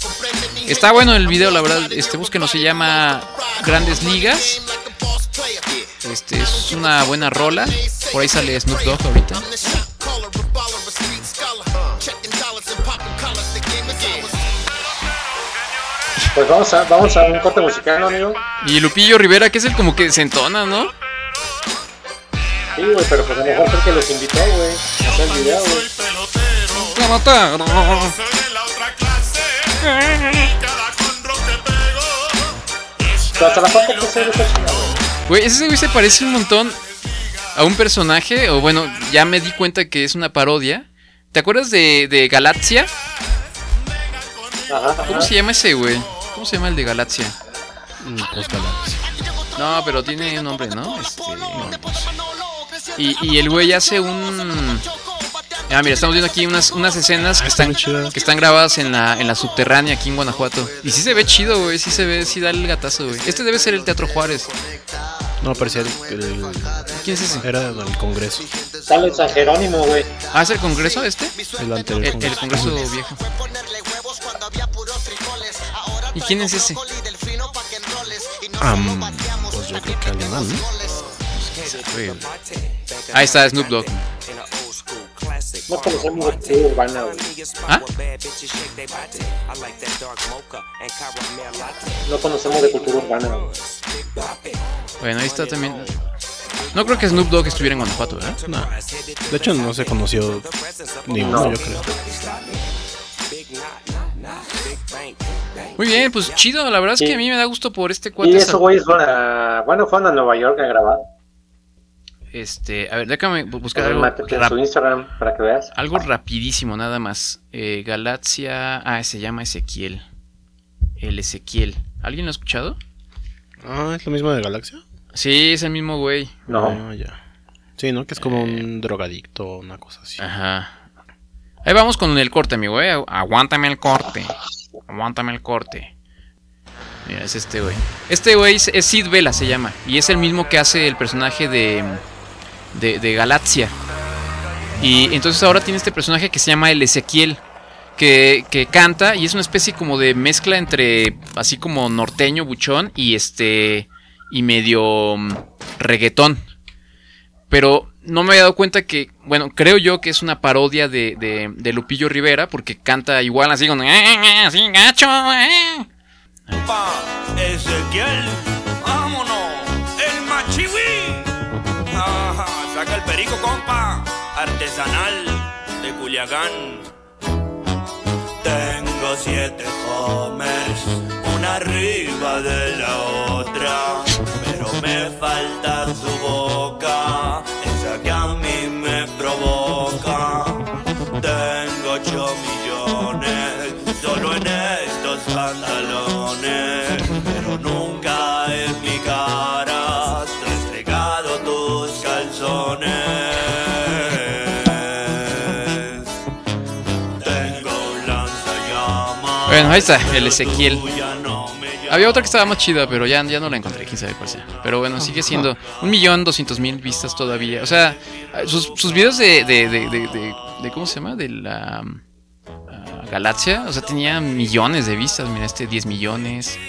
Está bueno el video, la verdad. Este, búsquenlo, se llama Grandes Ligas. Este, es una buena rola. Por ahí sale Snoop Dogg ahorita. Pues vamos a, vamos a un corte musical, ¿no, amigo? Y Lupillo Rivera, que es el como que se entona, ¿no? Sí, güey, pero pues a lo mejor fue que los invitó, güey, a hacer el video, güey. La mataron. Hasta la parte que se ve está chingada, güey. Ese güey se parece un montón a un personaje, o bueno, ya me di cuenta que es una parodia. ¿Te acuerdas de, de Galaxia? Ajá, ¿Cómo ajá. se llama ese güey? ¿Cómo se llama el de Galaxia? Pues Galaxia. No, pero tiene un nombre, ¿no? Este, no sé. y, y el güey hace un... Ah, mira, estamos viendo aquí unas, unas escenas que están, que están grabadas en la, en la subterránea aquí en Guanajuato. Y sí se ve chido, güey, sí se ve, sí da el gatazo, güey. Este debe ser el Teatro Juárez. No, parecía el, el- ¿Quién es ese? Era del Congreso. Sale San Jerónimo, güey. ¿Ah, es el Congreso este? El anterior El, el Congreso. Viejo. ¿Y quién es ese? Am, pues yo creo que alemán, ¿no? Ahí está Snoop Dogg. No conocemos de cultura urbana. ¿Ah? No conocemos de cultura urbana. Bueno, ahí está también. No creo que Snoop Dogg estuviera en Guanajuato, ¿verdad? No. De hecho, no se conoció ni uno, No. yo creo. Muy bien, pues chido. La verdad es que a mí me da gusto por este Y cuate. esos güeyes fueron a, bueno, fueron a Nueva York a grabar. Este, a ver, déjame bu- buscar algo, métete en rap- su Instagram para que veas. algo rapidísimo, nada más. Eh, Galaxia. Ah, se llama Ezequiel. El Ezequiel. ¿Alguien lo ha escuchado? Ah, ¿es lo mismo de Galaxia? Sí, es el mismo güey. Ah, ya. Sí, ¿no? Que es como un drogadicto o una cosa así. Ajá. Ahí vamos con el corte, amigo, eh. Aguántame el corte. Aguántame el corte. Mira, es este güey. Este güey es, es Sid Vela, se llama. Y es el mismo que hace el personaje de. De, de Galaxia. Y entonces ahora tiene este personaje que se llama el Ezequiel. Que, que canta y es una especie como de mezcla entre. así como norteño, buchón y este. y medio. mm, reggaetón. Pero no me había dado cuenta que, bueno, creo yo que es una parodia de, de, Lupillo Rivera, porque canta igual así con... "Eh, Así gacho, eh". Ezequiel, compa, artesanal de Culiacán. Tengo siete homers, una arriba de la otra, pero me falta Ahí está, el Ezequiel. Había otra que estaba más chida, pero ya, ya no la encontré, quién sabe cuál sea. Pero bueno, sigue siendo un millón doscientos mil vistas todavía. O sea, sus, sus videos de, de, de, de, de- de- ¿Cómo se llama? De la ah, Galaxia. O sea, tenía millones de vistas. Mira, este 10 millones,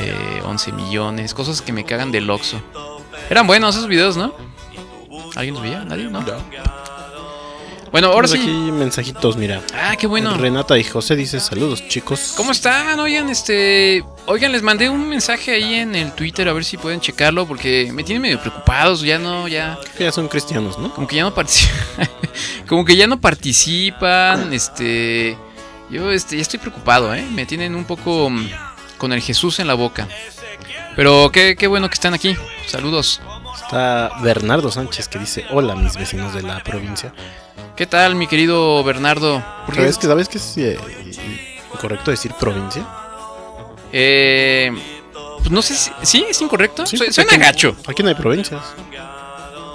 eh, 11 millones. Cosas que me cagan del Oxxo. Eran buenos esos videos, ¿no? ¿Alguien los veía? ¿Nadie? ¿No? Bueno, ahora Tenemos sí. aquí mensajitos, mira. Ah, qué bueno. Renata y José dice saludos, chicos. ¿Cómo están? Oigan, este. Oigan, les mandé un mensaje ahí en el Twitter a ver si pueden checarlo porque me tienen medio preocupados. Ya no, ya. Que ya son cristianos, ¿no? Como que ya no participan. como que ya no participan. Este. Yo este, ya estoy preocupado, ¿eh? Me tienen un poco mm, con el Jesús en la boca. Pero qué, qué bueno que están aquí. Saludos. Está Bernardo Sánchez que dice hola mis vecinos de la provincia. ¿Qué tal, mi querido Bernardo? ¿Por qué- ¿Sabes que, ¿Sabes que es eh, incorrecto decir provincia? Eh, pues no sé si. ¿Sí? ¿Es incorrecto? Sí, Su- Suena aquí- gacho. Aquí no hay provincias.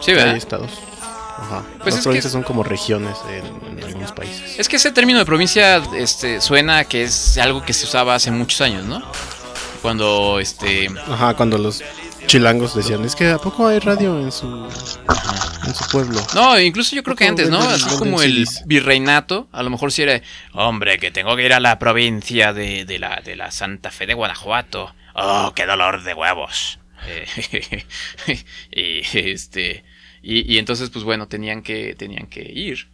Sí, ¿verdad? Hay estados. Ajá. Pues Las que- provincias son como regiones en, en algunos países. Es que ese término de provincia este, suena que es algo que se usaba hace muchos años, ¿no? Cuando este. Ajá, cuando los chilangos decían, es que ¿a poco hay radio en su, en su pueblo? No, incluso yo creo que antes, ¿no? Así como el virreinato, a lo mejor sí era. Hombre, que tengo que ir a la provincia de, de la, de la Santa Fe de Guanajuato. Oh, qué dolor de huevos. eh, y este. Y, y entonces, pues bueno, tenían que, tenían que ir.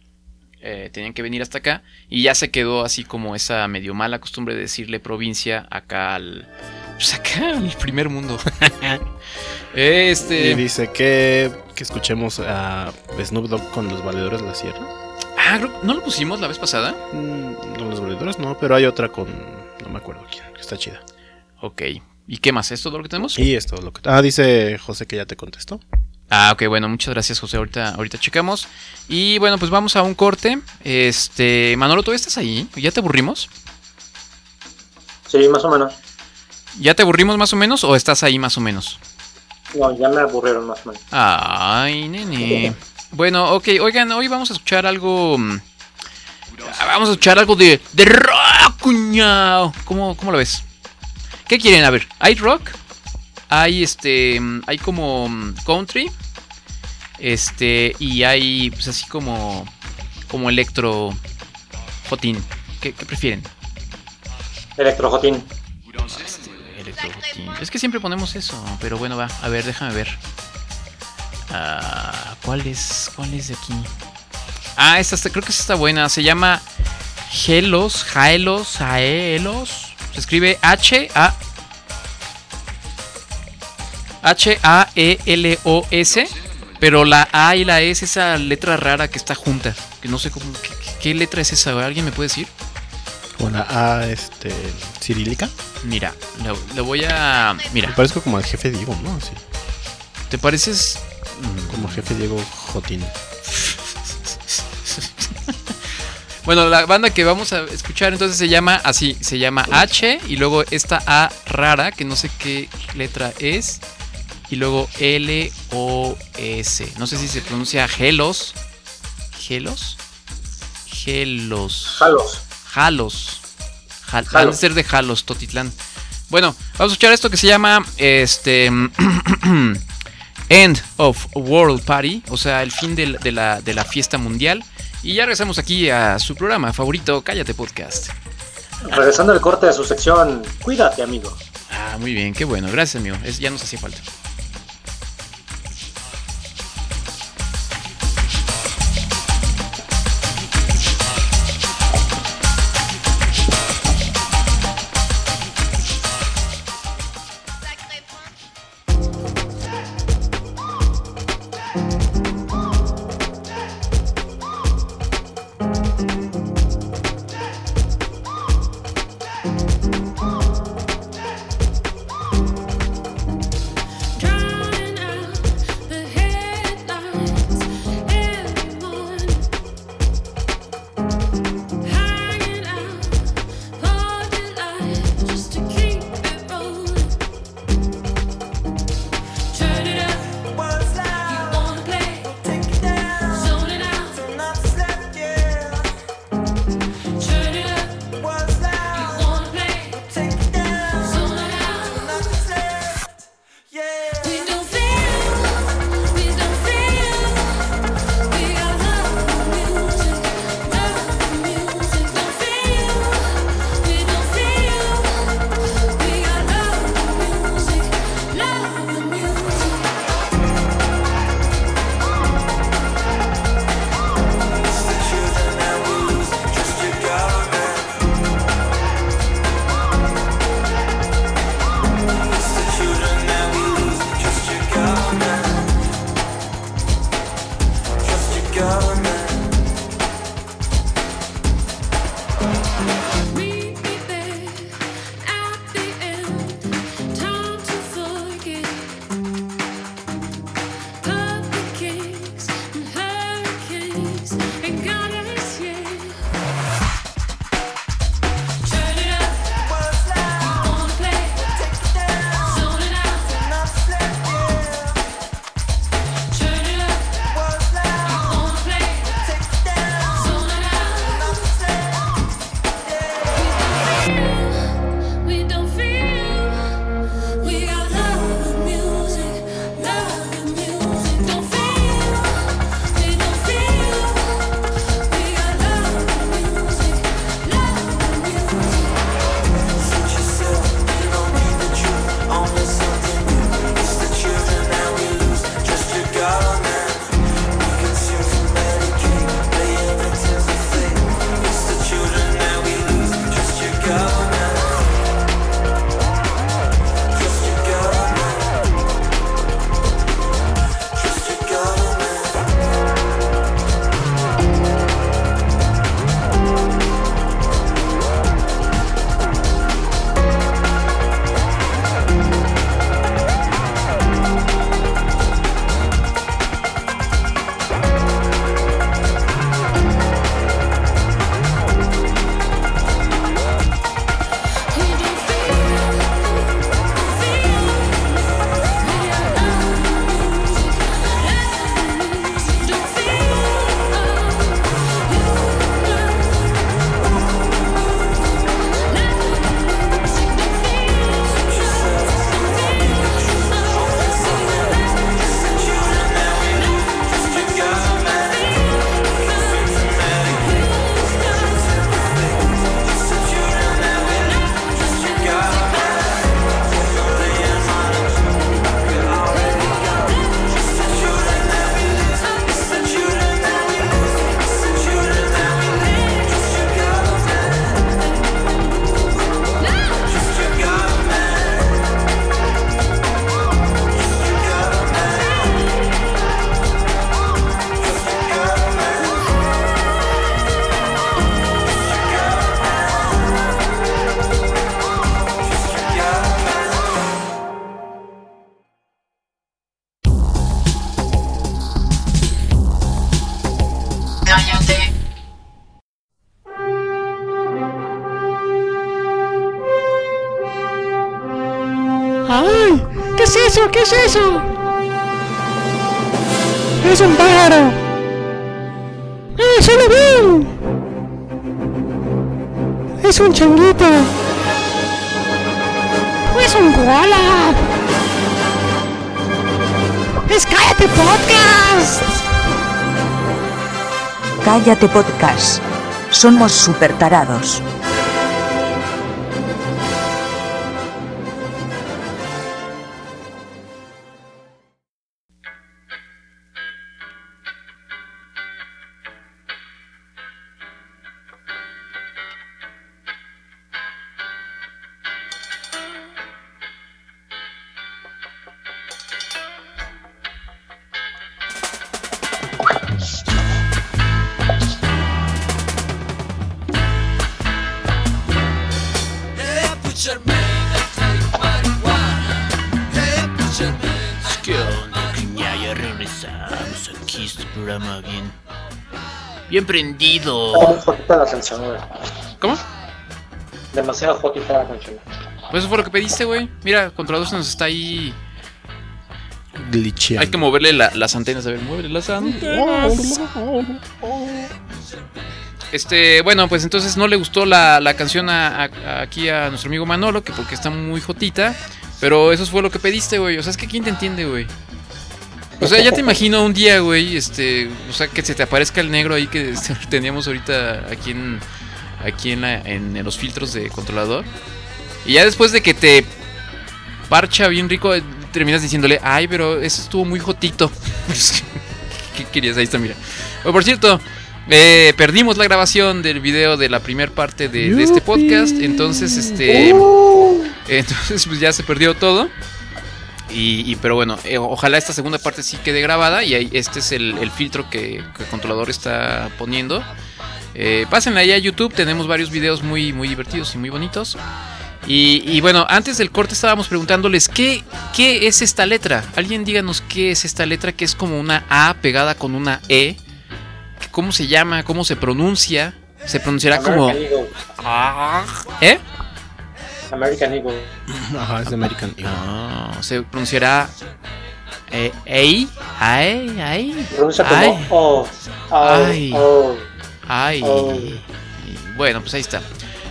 eh, tenían que venir hasta acá. Y ya se quedó así como esa medio mala costumbre de decirle provincia acá al. Pues acá, al primer mundo. este. Y dice que, que escuchemos a Snoop Dogg con los valedores de la sierra. Ah, creo- ¿no lo pusimos la vez pasada? Mm, Con los valedores no, pero hay otra con, no me acuerdo quién, que está chida. Ok. ¿Y qué más? ¿Es todo lo que tenemos? Y esto es lo que... Ah, dice José que ya te contestó. Ah, ok, bueno, muchas gracias, José. Ahorita, ahorita checamos. Y bueno, pues vamos a un corte. Este, Manolo, ¿tú estás ahí? ¿Ya te aburrimos? Sí, más o menos. ¿Ya te aburrimos más o menos o estás ahí más o menos? No, ya me aburrieron más o menos. Ay, nene. Bueno, ok, oigan, hoy vamos a escuchar algo. mm, Vamos a escuchar algo de, de rock, cuñao. ¿Cómo, ¿Cómo lo ves? ¿Qué quieren? A ver, ¿hay rock? Hay este. mm, Hay como mm, country. Este. Y hay. Pues así como. Como electro. Jotín. ¿Qué, qué prefieren? Electrojotín. Es que siempre ponemos eso, pero bueno, va. A ver, déjame ver. Ah, ¿Cuál es? ¿Cuál es de aquí? Ah, esta creo que esta está buena. Se llama Gelos, Jaelos, Jaelos. Se escribe H A H A E L O S, pero la A y la E es esa letra rara que está junta, que no sé cómo qué- qué letra es esa, ¿alguien me puede decir? O la A, este, cirílica. Mira, le, le voy a mira. Me parezco como al jefe Diego, ¿no? Sí. ¿Te pareces Como el jefe Diego Jotín. Bueno, la banda que vamos a escuchar entonces se llama así, se llama H y luego esta A rara, que no sé qué letra es, y luego L O S. No sé si se pronuncia Gelos. ¿Gelos? Gelos. Jalos. Jalos. Jal- de ser de Jalos, Totitlán. Bueno, vamos a escuchar esto que se llama este End of World Party, o sea, el fin de, la, de la fiesta mundial. Y ya regresamos aquí a su programa favorito, Cállate Podcast. Regresando al corte de su sección, cuídate, amigo. Ah, muy bien, qué bueno, gracias amigo, es, ya nos hacía falta. go. Es un changuito. Es un koala. Es Cállate Podcast. Cállate Podcast. Somos super tarados. Canción, güey. ¿Cómo? Demasiado jotita la canción. Pues eso fue lo que pediste, güey. Mira, controlador se nos está ahí. Glitcheando. Hay que moverle la- las antenas. A ver, muévele las antenas. Este, bueno, pues entonces no le gustó la, la canción a, a- aquí a nuestro amigo Manolo, que porque está muy jotita. Pero eso fue lo que pediste, güey. O sea, es que ¿quién te entiende, güey? O sea, ya te imagino un día, güey, este, o sea, que se te aparezca el negro ahí que teníamos ahorita aquí en aquí en, la- en los filtros de controlador. Y ya después de que te parcha bien rico, eh, terminas diciéndole, ay, pero eso estuvo muy jotito. ¿Qué querías? Ahí está, mira. Oh, por cierto, eh, perdimos la grabación del video de la primera parte de, de este podcast. Entonces, este. Entonces, pues ya se perdió todo. Y, y- pero bueno, eh, ojalá esta segunda parte sí quede grabada. Y ahí, este es el, el filtro que, que el controlador está poniendo. Eh, pásenla ahí a YouTube, tenemos varios videos muy, muy divertidos y muy bonitos. Y, y bueno, antes del corte estábamos preguntándoles ¿qué, qué es esta letra. Alguien díganos qué es esta letra, que es como una A pegada con una E. ¿Cómo se llama? ¿Cómo se pronuncia? Se pronunciará como... American American Eagle. Ajá, es de American Eagle. No, se pronunciará... Eh, ei, ay, ay, Pronuncia como ay, oh, oh, Ay. oh. ay. Bueno, pues ahí está.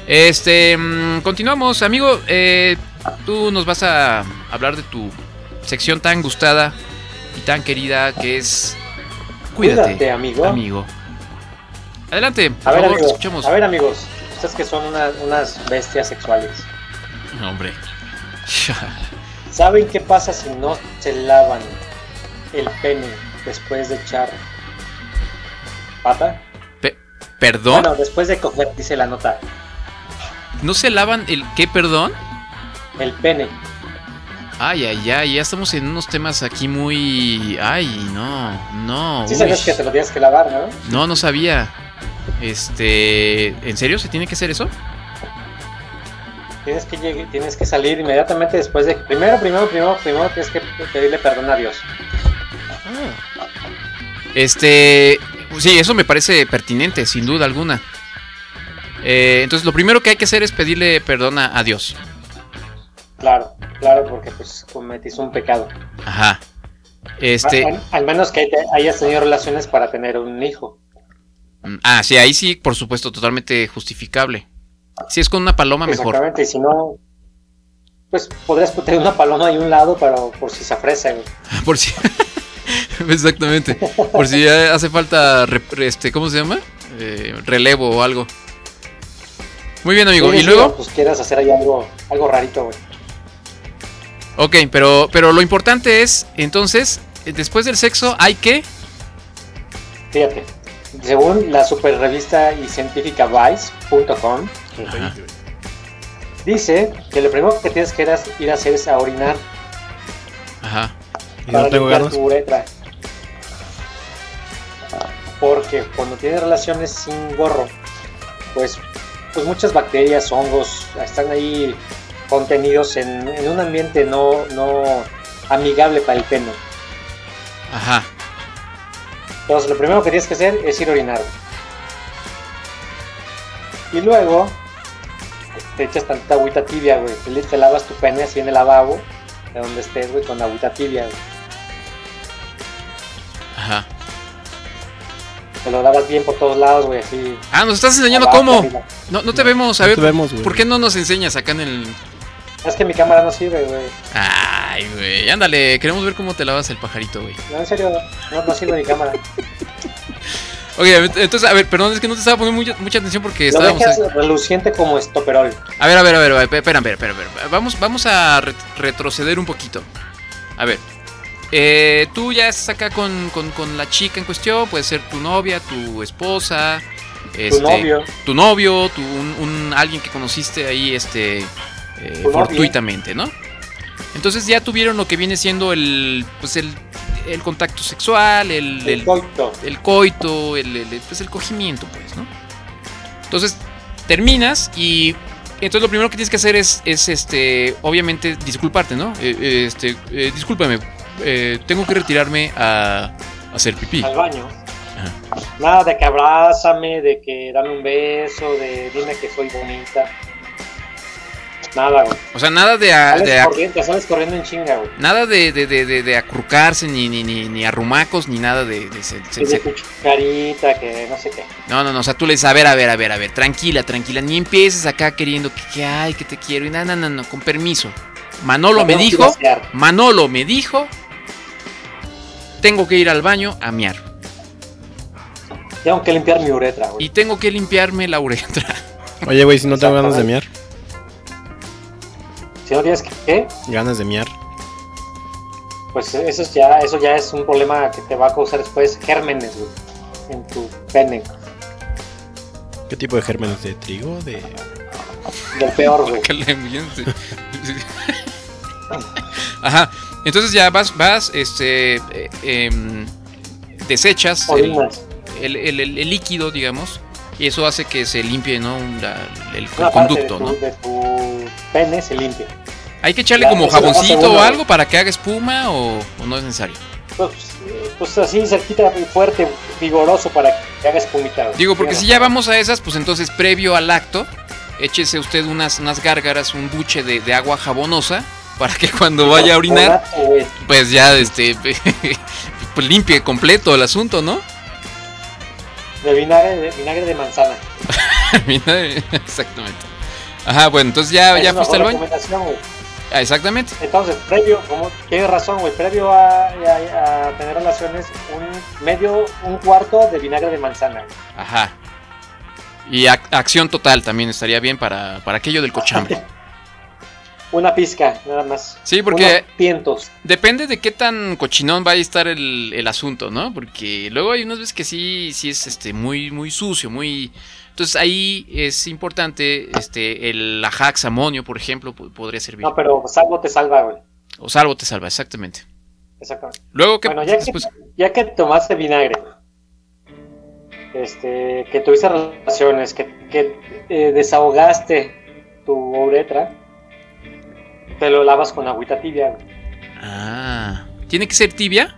Este, mm, continuamos, amigo. eh, tú nos vas a hablar de tu sección tan gustada y tan querida que es Cuídate, Cuídate, amigo. amigo. Adelante, por A ver, favor, te amigos, escuchamos. a ver, amigos, ustedes que son una- unas bestias sexuales, hombre. ¿saben qué pasa si no se lavan el pene después de echar pata? Pe- ¿Perdón? Bueno, después de coger, dice la nota, ¿No se lavan el qué, perdón? el pene. Ay, ay, ay, ya estamos en unos temas aquí muy... Ay, no, no. Sí uy. sabes que te lo tienes que lavar, ¿no? No, no sabía. Este, ¿en serio se tiene que hacer eso? Tienes que, llegue- tienes que salir inmediatamente después de... Primero, primero, primero, primero tienes que pedirle perdón a Dios. Este, sí, eso me parece pertinente, sin duda alguna. Eh, entonces, lo primero que hay que hacer es pedirle perdón a, a Dios. Claro, claro, porque pues cometiste un pecado. Ajá. Este, Al, al menos que hayas tenido relaciones para tener un hijo. mm, ah, sí, ahí sí, por supuesto, totalmente justificable. Si es con una paloma, mejor. Exactamente, y si no, pues podrías tener una paloma y un lado, pero por si se ofrece. güey. Por si. Exactamente. Por si hace falta. Este, ¿Cómo se llama? Eh, relevo o algo. Muy bien, amigo. Sí, ¿Y sí, luego? Pues quieras hacer ahí algo, algo rarito, güey. Ok, pero, pero lo importante es, entonces, eh, después del sexo hay que... Fíjate, según la super revista y científica Vice.com, dice que lo primero que tienes que ir a, hacer es a orinar Ajá. Y para no tengo ganas. tu uretra. Porque cuando tienes relaciones sin gorro, pues, pues muchas bacterias, hongos están ahí contenidos en, en un ambiente no, no amigable para el pene. Ajá. Entonces, lo primero que tienes que hacer es ir a orinar. Y luego, te echas tanta agüita tibia, güey. Te, te lavas tu pene así en el lavabo, de donde estés, güey, con agüita tibia, güey. Ajá. Te lo lavas bien por todos lados, güey, así. Ah, nos estás enseñando Abajo, cómo. No, no te vemos, a no ver. te vemos, güey. ¿Por qué no nos enseñas acá en el. Es que mi cámara no sirve, güey. Ay, güey. Ándale, queremos ver cómo te lavas el pajarito, güey. No, en serio, no, no sirve mi cámara. Ok, entonces, a ver, perdón, es que no te estaba poniendo mucha, mucha atención porque Lo estábamos. dejas reluciente como estoperol. A ver, a ver, a ver, a ver, espera, espera, espera, espera. Vamos, vamos a re- retroceder un poquito. A ver. eh, tú ya estás acá con, con- con la chica en cuestión, puede ser tu novia, tu esposa, este, novio. tu novio, tu, un, un- alguien que conociste ahí, este, eh, Tu novio. fortuitamente, ¿no? Entonces ya tuvieron lo que viene siendo el, pues el, el contacto sexual, el, El coito. el coito, el, pues el cogimiento, pues, ¿no? Entonces, terminas y entonces lo primero que tienes que hacer es, es este, obviamente, disculparte, ¿no? Eh, eh, este, eh, discúlpame, eh, tengo que retirarme a, a hacer pipí. Al baño. Nada de que abrázame, de que dame un beso, de dime que soy bonita. Nada, güey. O sea, nada de, a- Sales de a- corriendo, te sales corriendo en chinga, güey. nada de, de, de, de- de acurrucarse, ni, ni, ni, ni arrumacos, ni nada de... de se- se- Que de se- cucharita, que no sé qué. no, no, no, o sea, tú le dices, a ver, a ver, a ver, a ver, tranquila, tranquila, ni empieces acá queriendo que, que ay, que te quiero, y no, no, no, no, con permiso. Manolo No me dijo. Manolo me dijo, tengo que ir al baño a miar. Tengo que limpiar mi uretra, güey. Y tengo que limpiarme la uretra. Oye, güey, si no tengo ganas de miar. Tienes que, ¿qué? Ganas de miar. Pues eso es ya, eso ya es un problema que te va a causar después gérmenes, güey. En tu pene. ¿Qué tipo de gérmenes? ¿De trigo? ¿De.? Del peor, güey. Ajá. Entonces ya vas, vas, este, eh, em, desechas el, Orinas. el- el- el- el líquido, digamos, y eso hace que se limpie, ¿no? La- el, parte de conducto, tu, ¿no? de tu pene se limpia. Hay que echarle Ya, como jaboncito o algo para que haga espuma o, o no es necesario. Pues, pues así cerquita, fuerte, vigoroso para que haga espumita. Digo, porque si ya vamos a esas, pues entonces previo al acto, échese usted unas, unas gárgaras, un buche de, de agua jabonosa, para que cuando vaya a orinar, pues ya este pues limpie completo el asunto, ¿no? De vinagre de, vinagre de manzana. Exactamente. Ajá, bueno, entonces ya, Es ya fuiste al baño. Ah, exactamente. Entonces, previo, como tienes razón, güey, previo a, a- a tener relaciones, un medio, un cuarto de vinagre de manzana. Ajá. Y ac- acción total también estaría bien para, para aquello del cochambre. Una pizca, nada más. Sí, porque- Unos. Depende de qué tan cochinón vaya a estar el, el asunto, ¿no? Porque luego hay unas veces que sí, sí es este muy, muy sucio, muy. Entonces ahí es importante, este, el ajax amonio, por ejemplo, po- podría servir. No, pero salvo te salva, güey. O salvo te salva, exactamente. Exactamente. Luego que Bueno, ya que, ya que tomaste vinagre, este, que tuviste relaciones, que, que eh, desahogaste tu uretra, te lo lavas con agüita tibia. güey. Ah. ¿Tiene que ser tibia?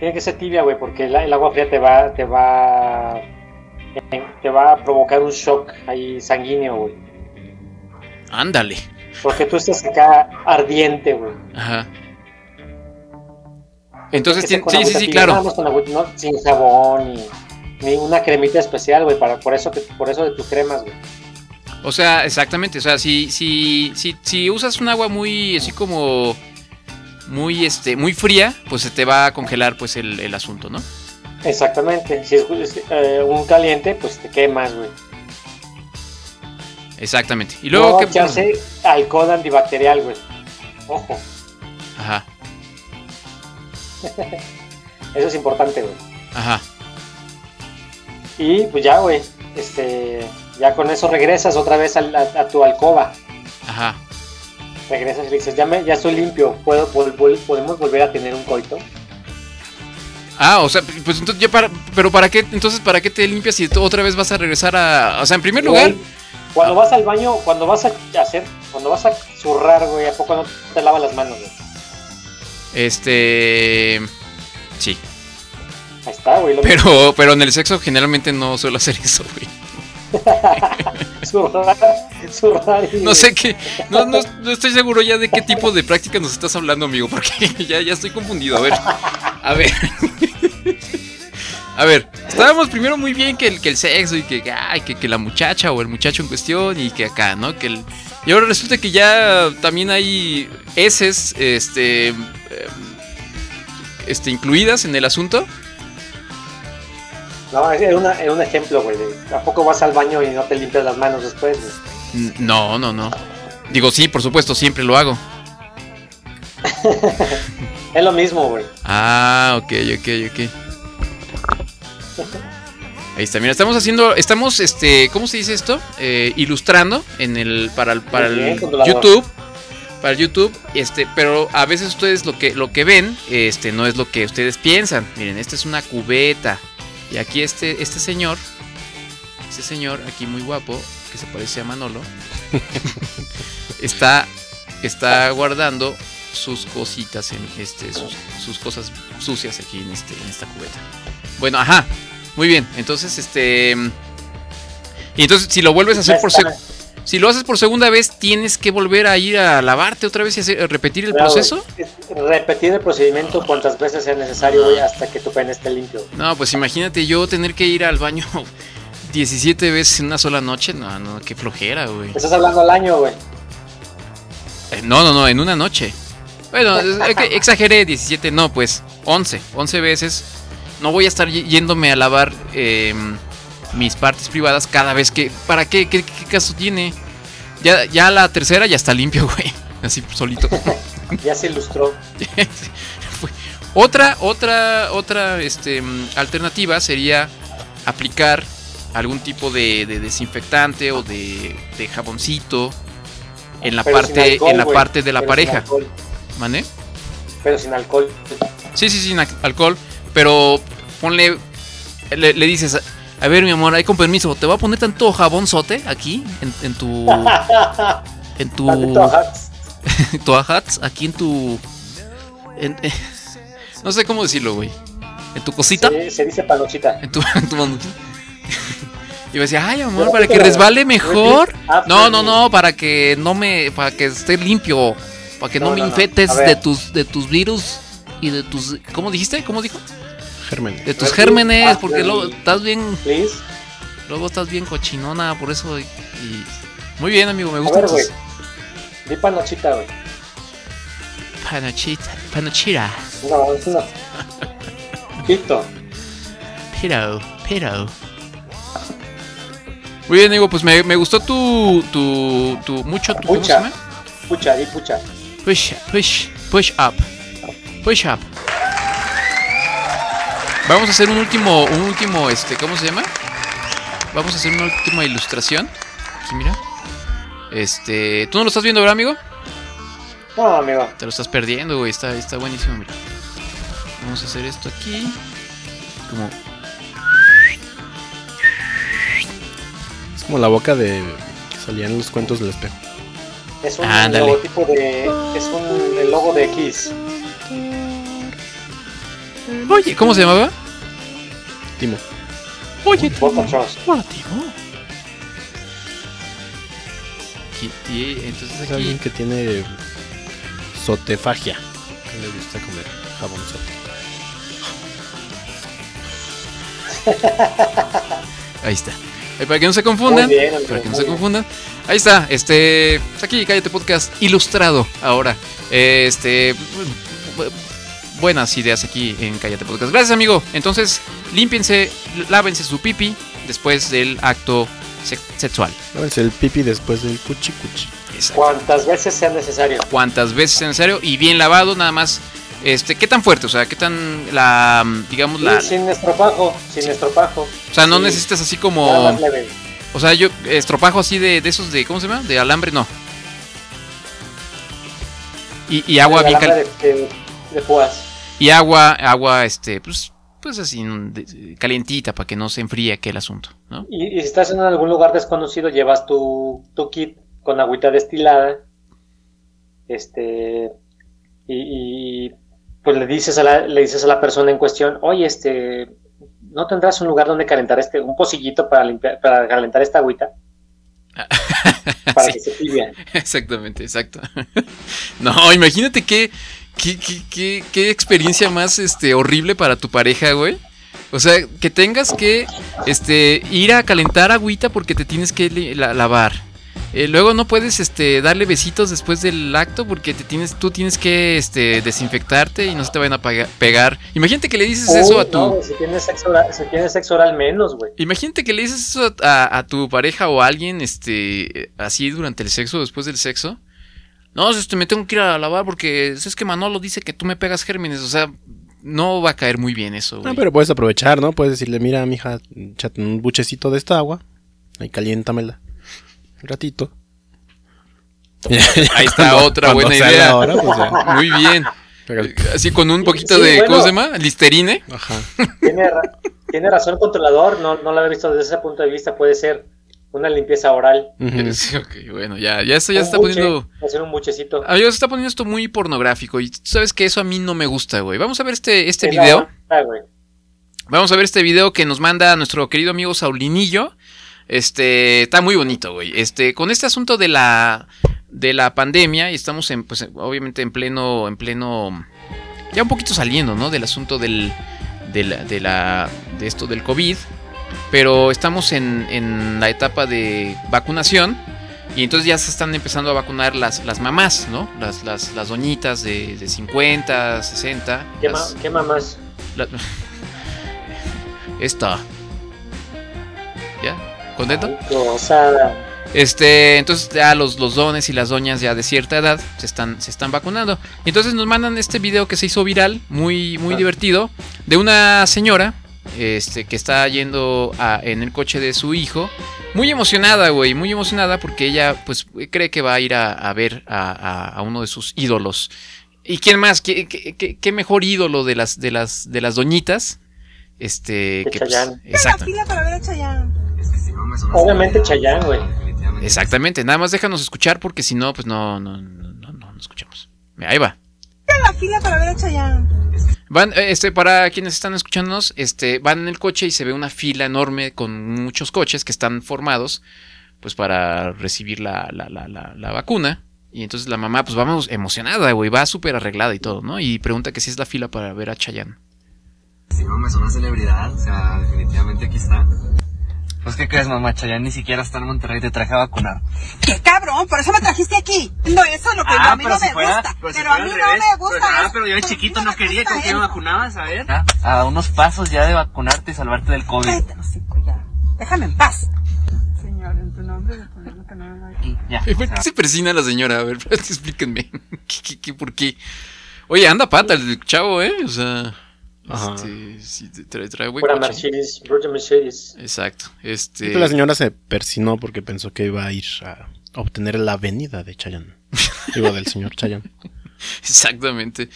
Tiene que ser tibia, güey, porque el, el agua fría te va, te va, te va a provocar un shock ahí sanguíneo, güey. Ándale. Porque tú estás acá ardiente, güey. Ajá. Entonces, sí, sí, sí, claro. con no, sin jabón ni, ni una cremita especial, güey, para por eso que, por eso de tus cremas, güey. O sea, exactamente. O sea, si, si, si, si usas un agua muy así como. Muy este. muy fría, pues se te va a congelar pues el, el asunto, ¿no? Exactamente. Si es eh, un caliente, pues te quemas, güey. Exactamente. Y luego no que. echarse alcohol antibacterial, güey. Ojo, Ajá, eso es importante, güey. ajá. Y pues ya, güey, este, ya con eso regresas otra vez a, a tu alcoba. Ajá. Regresas y le dices, ya, me, ya estoy limpio, ¿Puedo, vol- vol- ¿podemos volver a tener un coito? Ah, o sea, pues entonces ya para. Pero para qué, entonces, ¿para qué te limpias si tú otra vez vas a regresar a. O sea, en primer lugar. Güey, Cuando vas al baño, cuando vas a hacer, cuando vas a zurrar, güey, ¿a poco no te lavas las manos, güey? Este. Sí. Ahí está, güey. Pero, pero en el sexo generalmente no suelo hacer eso, güey. No sé qué, no, no, no estoy seguro ya de qué tipo de práctica nos estás hablando, amigo, porque ya, ya estoy confundido. A ver, a ver. A ver, estábamos primero muy bien que el, que el sexo y que, que, que la muchacha o el muchacho en cuestión y que acá, ¿no? Que el, y ahora resulta que ya también hay heces, este, em, este, incluidas en el asunto. No, es una- es un ejemplo, güey. ¿A vas al baño y no te limpias las manos después? güey? N- No, no, no. Digo, sí, por supuesto, siempre lo hago. Es lo mismo, güey. Ah, ok, ok, ok. Ahí está, mira, estamos haciendo, estamos, este, ¿cómo se dice esto? Eh, ilustrando en el, para el, para bien, el. YouTube, para el YouTube, este, pero a veces ustedes lo que, lo que ven, este, no es lo que ustedes piensan. Miren, esta es una cubeta y aquí este, este señor, este señor aquí muy guapo, que se parece a Manolo, está, está guardando sus cositas en este, sus, sus cosas sucias aquí en este, en esta cubeta. Bueno, ajá. Muy bien. Entonces, este. Y entonces, si lo vuelves a hacer por está. Si lo haces por segunda vez, tienes que volver a ir a lavarte otra vez y hacer- repetir el Claro, proceso. es Repetir el procedimiento cuantas veces sea necesario, güey, hasta que tu pene esté limpio. No, pues imagínate yo tener que ir al baño 17 veces en una sola noche. No, no, qué flojera, güey. Estás hablando al año, güey. Eh, No, no, no, en una noche. Bueno, exageré, 17, no, pues 11, 11 veces. No voy a estar yéndome a lavar eh, mis partes privadas cada vez que... ¿Para qué? ¿Qué, qué caso tiene? Ya, ya la tercera ya está limpio, güey. Así solito. Ya se ilustró. Otra, otra, otra este, alternativa sería aplicar algún tipo de, de desinfectante o de, de jaboncito en la Pero parte, alcohol, en la parte de la Pero pareja. ¿Mané? Pero sin alcohol. Sí, sí, sin al- alcohol. Pero ponle. Le, le dices, a ver, mi amor, ahí con permiso, te voy a poner tanto jabonzote aquí en, en tu. En tu. Ajats, aquí en tu. en- eh, no sé cómo decirlo, güey. En tu cosita. Se, se dice panochita. En tu, en tu. Y me decía, ay amor, para que resbale mejor. Ah, No, pues, no, no, para que no me, para que esté limpio, para que no, No, me no, no. ver. de tus, de tus virus y de tus, ¿cómo dijiste? ¿Cómo dijo? De tus gérmenes, porque luego estás bien, Please. luego estás bien cochinona, por eso. Y, y- muy bien, amigo, me A gusta. ver, güey. Di panochita, güey. Panochita, panochira, No, es una. Pito. pero, pero. Muy bien, amigo, pues me, me gustó tu, tu, tu, mucho tu, ¿cómo se Pucha. llama? Pucha, di pucha. Push, push, push up. Push up. Vamos a hacer un último, un último, este, ¿cómo se llama? Vamos a hacer una última ilustración. Aquí, mira. Este, ¿tú no lo estás viendo, verdad, amigo? No, amigo. Te lo estás perdiendo, güey. Está, está buenísimo, mira. Vamos a hacer esto aquí. Como, Es como la boca de que salía en los cuentos del espejo. Es un Ándale. logotipo de. Es un el logo de X. Oye, ¿cómo se llamaba? Timo. Oye, Trust. Hola, Timo. Aquí, y entonces Es alguien aquí. que tiene sotefagia. Que le gusta comer jabón Ahí está. Eh, Para que no se confundan. Muy bien, amigo, para que no se bien. confundan. Ahí está. Este. pues Aquí, cállate podcast ilustrado ahora. Este. Bu- bu- Buenas ideas aquí en Cállate Podcast. Gracias, amigo. Entonces, límpiense, lávense su pipi después del acto sex- sexual. Lávense el pipi después del cuchi cuchi. Exacto. Cuantas veces sea necesario. Cuantas veces sea necesario y bien lavado, nada más. Este, ¿qué tan fuerte? O sea, ¿qué tan la digamos la sin estropajo. Sin estropajo. o sea, no Sí. necesitas así Nada como más leve. o sea, yo estropajo así de, de esos de ¿cómo se llama? De alambre no. Y, y agua bien lana cal- de, de, de púas. Y agua agua este pues pues así calientita para que no se enfríe aquel asunto, ¿no? Y, y si estás en algún lugar desconocido, llevas tu, tu kit con agüita destilada. Este. Y, y pues le dices a la, le dices a la persona en cuestión, oye, este, ¿no tendrás un lugar donde calentar este, un pocillito para limpiar, para calentar esta agüita? para Sí. que se tibia. Exactamente, exacto. no, imagínate qué, qué, qué, qué, qué experiencia más este, horrible para tu pareja, güey. O sea, que tengas que este, ir a calentar agüita porque te tienes que la- lavar. Eh, luego no puedes este, darle besitos después del acto porque te tienes, tú tienes que este, desinfectarte y no se te vayan a pegar. Imagínate que le dices eso a tu... no, si tienes sexo oral, si tienes sexo oral menos, güey. Imagínate que le dices eso a, a tu pareja o a alguien, este, así durante el sexo, después del sexo. No, este, me tengo que ir a lavar porque es que Manolo dice que tú me pegas gérmenes. O sea, no va a caer muy bien eso, güey. No, pero puedes aprovechar, ¿no? Puedes decirle, mira, mija, échate un buchecito de esta agua. Ahí caliéntamela. Un ratito. Ahí está Cuando- otra cuando buena idea. la hora, pues ya. Muy bien. Así con un poquito Sí, de, bueno. ¿cómo se llama? Listerine. Ajá. Tiene, ra- tiene razón el controlador, no, no lo había visto desde ese punto de vista, puede ser una limpieza oral. Sí, ok, bueno, ya, ya esto ya se Un está buche, poniendo... Hacer un buchecito. Amigos, se está poniendo esto muy pornográfico y tú sabes que eso a mí no me gusta, güey. Vamos a ver este, este Es la video. güey. Vamos a ver este video que nos manda nuestro querido amigo Saulinillo. Este, está muy bonito, güey. Este, con este asunto de la de la pandemia y estamos en pues obviamente en pleno en pleno ya un poquito saliendo, ¿no? del asunto del de la de la de esto del COVID, pero estamos en, en la etapa de vacunación y entonces ya se están empezando a vacunar las, las mamás, ¿no? Las, las, las doñitas de, de 50, 60. ¿Qué, las- ma- qué mamás? la- Esta. ¿Ya? ¿Contento? Gozada. Este, entonces ya los, los dones y las doñas ya de cierta edad se están, se están vacunando. Y entonces nos mandan este video que se hizo viral, muy, muy divertido, de una señora este, que está yendo a- en el coche de su hijo. Muy emocionada, güey, muy emocionada porque ella pues cree que va a ir a, a ver a, a- a uno de sus ídolos. ¿Y quién más? ¿Qué, qué- qué- qué mejor ídolo de las, de las, de las doñitas? Este, De que pues, Chayanne. exacto. fila para ver a Chayanne. Obviamente Chayán, güey. Exactamente, nada más déjanos escuchar porque si no, pues no, no, no, no, no, escuchamos. Ahí va. la fila para ver a Chayanne. Van, eh, este, para quienes están escuchándonos, este, van en el coche y se ve una fila enorme con muchos coches que están formados, pues para recibir la, la, la, la, la vacuna. Y entonces la mamá, pues vamos emocionada, güey, va súper arreglada y todo, ¿no? Y pregunta que si es la fila para ver a Chayanne. Si no, es una celebridad, o sea, definitivamente aquí está. Pues, ¿qué crees, mamá? Chayanne ni siquiera está en Monterrey, te traje a vacunar. ¡Qué cabrón! Por eso me trajiste aquí. No, eso es lo que Ah, a mí pero no si me fuera- gusta. pero si Pero a mí no me gusta. pues, ah, pero yo de chiquito no quería, ¿con qué me vacunabas? A ver. A unos pasos ya de vacunarte y salvarte del COVID. Cállate, hocico, ya. Déjame en paz. Señor, en tu nombre, de ponerlo que no me vaya. Ya, Eh, o ¿Por sea, qué se persina la señora? A ver, explíquenme. ¿Qué, qué, qué, por qué? Oye, anda pata el chavo, ¿eh? O sea, Ajá. este, sí, trae, trae buen Pura coche. Mercedes, Mercedes. Exacto. Este. La señora se persinó porque pensó que iba a ir a obtener la avenida de Chayanne. Digo, del señor Chayanne. Exactamente.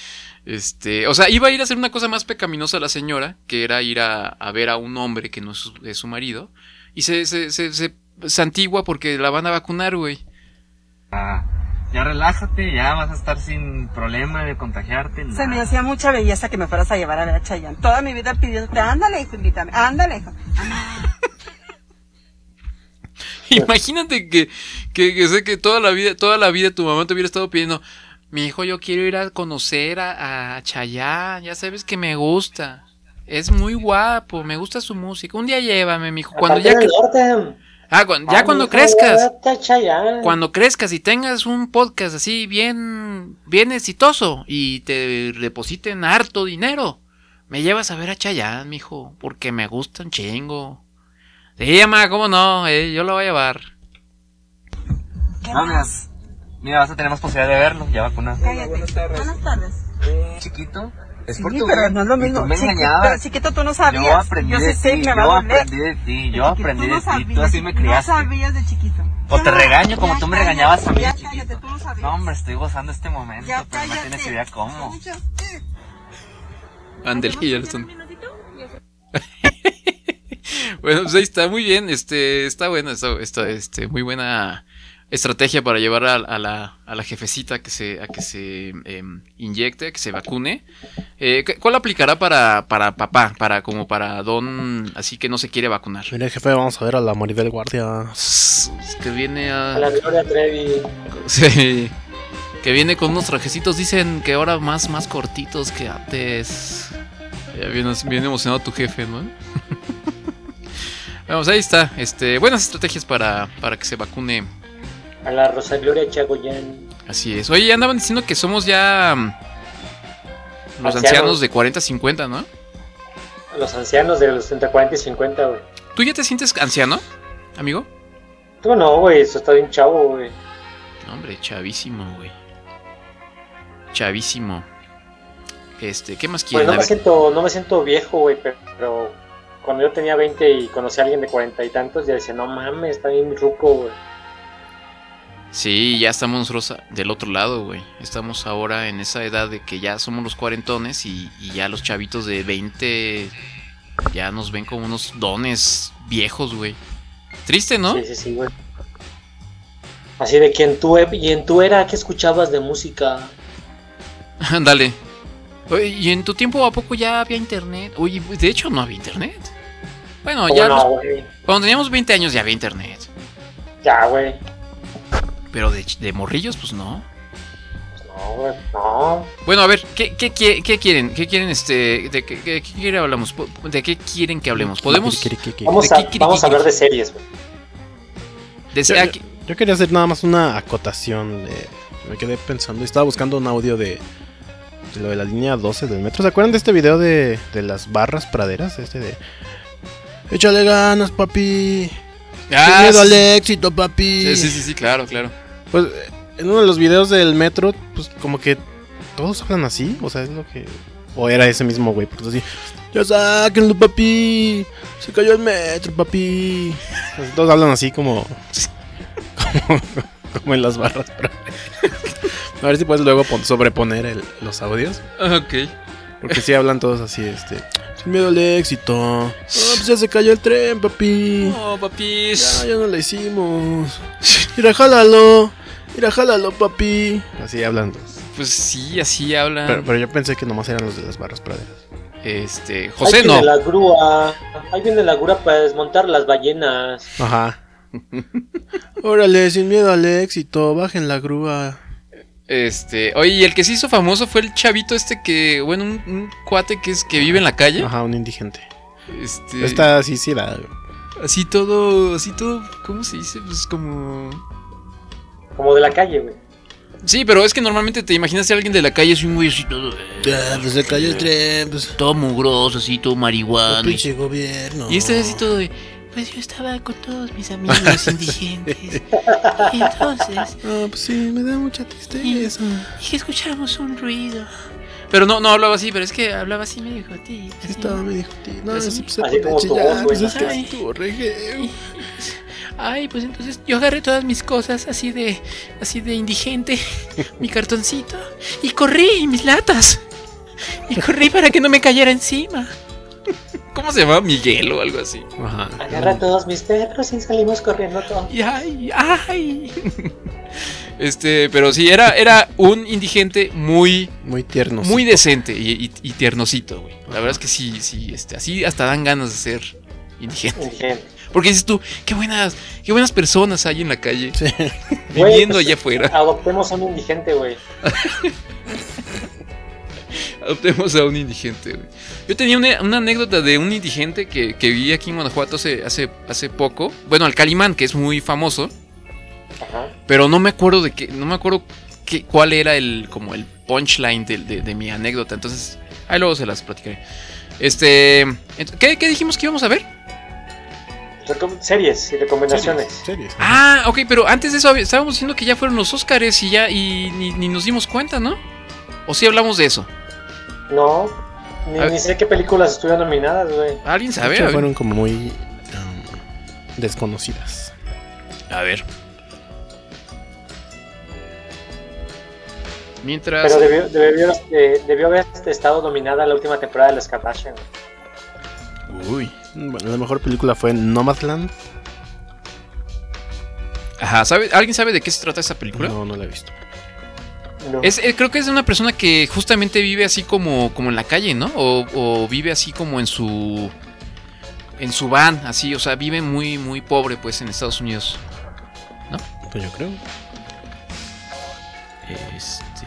Este, o sea, iba a ir a hacer una cosa más pecaminosa la señora, que era ir a, a ver a un hombre que no es su, es su marido, y se, se, se, se santigua porque la van a vacunar, güey. ah, ya relájate, ya vas a estar sin problema de contagiarte. Se me hacía mucha belleza que me fueras a llevar a ver a Chayanne. Toda mi vida pidiéndote, ándale, hijo, invítame, ándale, hijo. Imagínate que, que, que sé que toda la vida, toda la vida tu mamá te hubiera estado pidiendo, mi hijo, yo quiero ir a conocer a, a Chayanne, ya sabes que me gusta. Es muy guapo, me gusta su música. Un día llévame, mi hijo. Cuando ya del que- norte. Ah, ya Ah, cuando crezcas. Cuando crezcas y tengas un podcast así bien, bien exitoso y te depositen harto dinero, me llevas a ver a Chayanne, mijo, porque me gusta un chingo. Sí, mamá, cómo no, eh, yo lo voy a llevar. No, mira, mira, vas a tener más posibilidad de verlo, ya vacunado. Cállate. Buenas tardes. Chiquito, es Sí, por tu pero bien. no es lo mismo. Tú me engañabas. pero chiquito, tú no sabías. Yo aprendí Yo de ti, yo aprendí de ti, yo aprendí tú de no ti, sabías, tú así me No criaste. sabías de chiquito. O te regaño como ya tú me cállate, regañabas a mí, ya chiquito. cállate, tú no sabías. No, hombre, estoy gozando este momento, Ya pero no tienes idea cómo. Ándale, ya lo están. bueno, pues ahí está, muy bien, este, está bueno, está, está, este, muy buena estrategia para llevar a, a la, a la jefecita a que se, a que se em, inyecte, que se vacune. Eh, ¿cu- ¿Cuál aplicará para, para papá? Para como para don, así que no se quiere vacunar. Mire, jefe, vamos a ver a la Maribel Guardia. Que viene a... A la Gloria Trevi. Sí. Que viene con unos trajecitos, dicen que ahora más, más cortitos que antes. Ya viene, viene emocionado tu jefe, ¿no? Vamos, ahí está. Este, buenas estrategias para, para que se vacune. A la Rosa Gloria Chagoyán. Así es. Oye, ya andaban diciendo que somos ya mm, los Ancianos. ancianos de 40, 50, ¿no? Los ancianos de los entre 40 y 50, güey. ¿Tú ya te sientes anciano, amigo? Tú no, güey, eso está bien chavo, güey. No, hombre, chavísimo, güey. Chavísimo. Este, ¿qué más Pues quieren? no me siento, no me siento viejo, güey, pero, pero cuando yo tenía 20 y conocí a alguien de 40 y tantos, ya decía, no mames, está bien ruco, güey. Sí, ya estamos nosotros a- del otro lado, güey. Estamos ahora en esa edad de que ya somos los cuarentones y, y ya los chavitos de 20 ya nos ven como unos dones viejos, güey. Triste, ¿no? Sí, sí, sí, güey. Así de que en tu, y en tu era, ¿qué escuchabas de música? Dale. Oye, ¿y en tu tiempo a poco ya había internet? Oye, de hecho no había internet. Bueno, ¿Cómo ya no, los- güey? cuando teníamos 20 años ya había internet. Ya, güey. Pero de, de morrillos, pues no. No, güey, no. Bueno, a ver, ¿qué, qué, qué- qué quieren? ¿Qué quieren, este, de qué, qué- qué hablamos? ¿De qué quieren que hablemos? ¿Podemos? Vamos ¿De a, vamos a hablar de series, güey. de- Yo, aquí- yo quería hacer nada más una acotación. de- me quedé pensando. Estaba buscando un audio de, de lo de la línea 12 del metro. ¿Se acuerdan de este video de, de las barras praderas? Este de. Échale ganas, papi. Ah, Sin miedo sí. al éxito, papi. Sí, sí, sí, sí, claro, claro. Pues en uno de los videos del metro, pues como que todos hablan así. O sea, es lo que. O era ese mismo güey, porque así. Ya sáquenlo, papi. Se cayó el metro, papi. Pues, todos hablan así como. Como, como en las barras. pero- A ver si puedes luego pon- sobreponer el- los audios. Ok. Porque sí hablan todos así, este. Sin miedo al éxito. No, pues ya se cayó el tren, papi. No, papis. Ya, ya no la hicimos. Mira, jálalo. Mira, jálalo, papi. Así hablan. Pues sí, así hablan. Pero, pero yo pensé que nomás eran los de las barras praderas. Este, Ahí José viene no. la grúa. Ahí viene la grúa para desmontar las ballenas. Ajá. Órale, sin miedo al éxito. Bajen la grúa. Este, oye, y el que se hizo famoso fue el chavito este que, bueno, un, un cuate que es que vive en la calle. Ajá, un indigente. Este, Esta sí, sí era. así todo, así todo, ¿cómo se dice? Pues como Como de la calle, güey. Sí, pero es que normalmente te imaginas a alguien de la calle así muy así todo. Ya, pues se cayó el tren, pues. Todo mugroso, así, todo marihuana. pinche gobierno. Y este es así todo de Pues yo estaba con todos mis amigos indigentes. Y entonces. No, pues sí, me da mucha tristeza. Y que escuchamos un ruido. Pero no, no hablaba así, pero es que hablaba así medio jotito. Sí, estaba medio jotito. No, Así- sí, pues se así como tu chillar, voz, pues es que estuvo re. Ay, pues entonces yo agarré todas mis cosas así de. así de indigente. mi cartoncito. Y corrí, y mis latas. Y corrí para que no me cayera encima. ¿Cómo se llamaba? Miguel o algo así. Ajá. Agarra todos mis perros y salimos corriendo todos. Y ay, ay. Este, pero sí, era, era un indigente muy, Muy tierno. muy decente y, y- y tiernosito, güey. La verdad es que sí, sí, este, así hasta dan ganas de ser indigente. Indigente. Porque dices tú, qué buenas, qué buenas personas hay en la calle, viviendo pues, allá afuera. Adoptemos a un indigente, güey. Adoptemos a un indigente, güey. Yo tenía una, una anécdota de un indigente que, que vi aquí en Guanajuato hace, hace, hace poco. Bueno, al Calimán, que es muy famoso. Ajá. Pero no me acuerdo de qué, no me acuerdo qué, cuál era el, como el punchline de, de- de mi anécdota. Entonces, ahí luego se las platicaré. Este, ¿qué, qué dijimos que íbamos a ver? Recom- series y recomendaciones. Series. Ah, ok, pero antes de eso estábamos diciendo que ya fueron los Óscares y ya, y ni, ni nos dimos cuenta, ¿no? ¿O sí hablamos de eso? No, ni, sé qué películas estuvieron nominadas, güey. ¿Alguien sabe? hecho, fueron como muy um, desconocidas. A ver. Mientras. Pero debió, debió, eh, debió haber estado nominada la última temporada de Las Kardashian. Uy. Bueno, la mejor película fue Nomadland. Ajá, ¿sabe, ¿alguien sabe de qué se trata esta película? No, no la he visto. No. Es, eh, creo que es de una persona que justamente vive así como, como en la calle, ¿no? O, o vive así como en su. En su van, así, o sea, vive muy, muy pobre, pues, en Estados Unidos. ¿No? Pues yo creo. Este.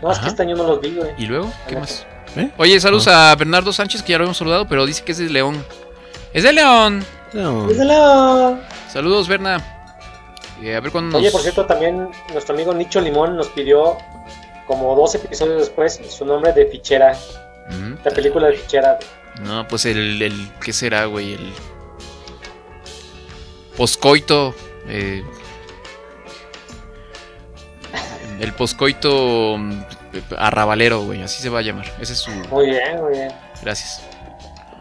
No, es que este año no los vi, güey. ¿Y luego? ¿Qué más? ¿Eh? Oye, saludos a Bernardo Sánchez, que ya lo habíamos saludado, pero dice que es de León. ¡Es de León! No. Díselo. Saludos, Berna. Eh, a ver cuándo nos... Oye, por cierto, también nuestro amigo Nicho Limón nos pidió, como dos episodios después, su nombre de fichera. Mm, La película de fichera. No, pues el, el ¿qué será, güey? El poscoito, eh, el poscoito mm, arrabalero, güey, así se va a llamar. Ese es su. Muy bien, muy bien. Gracias.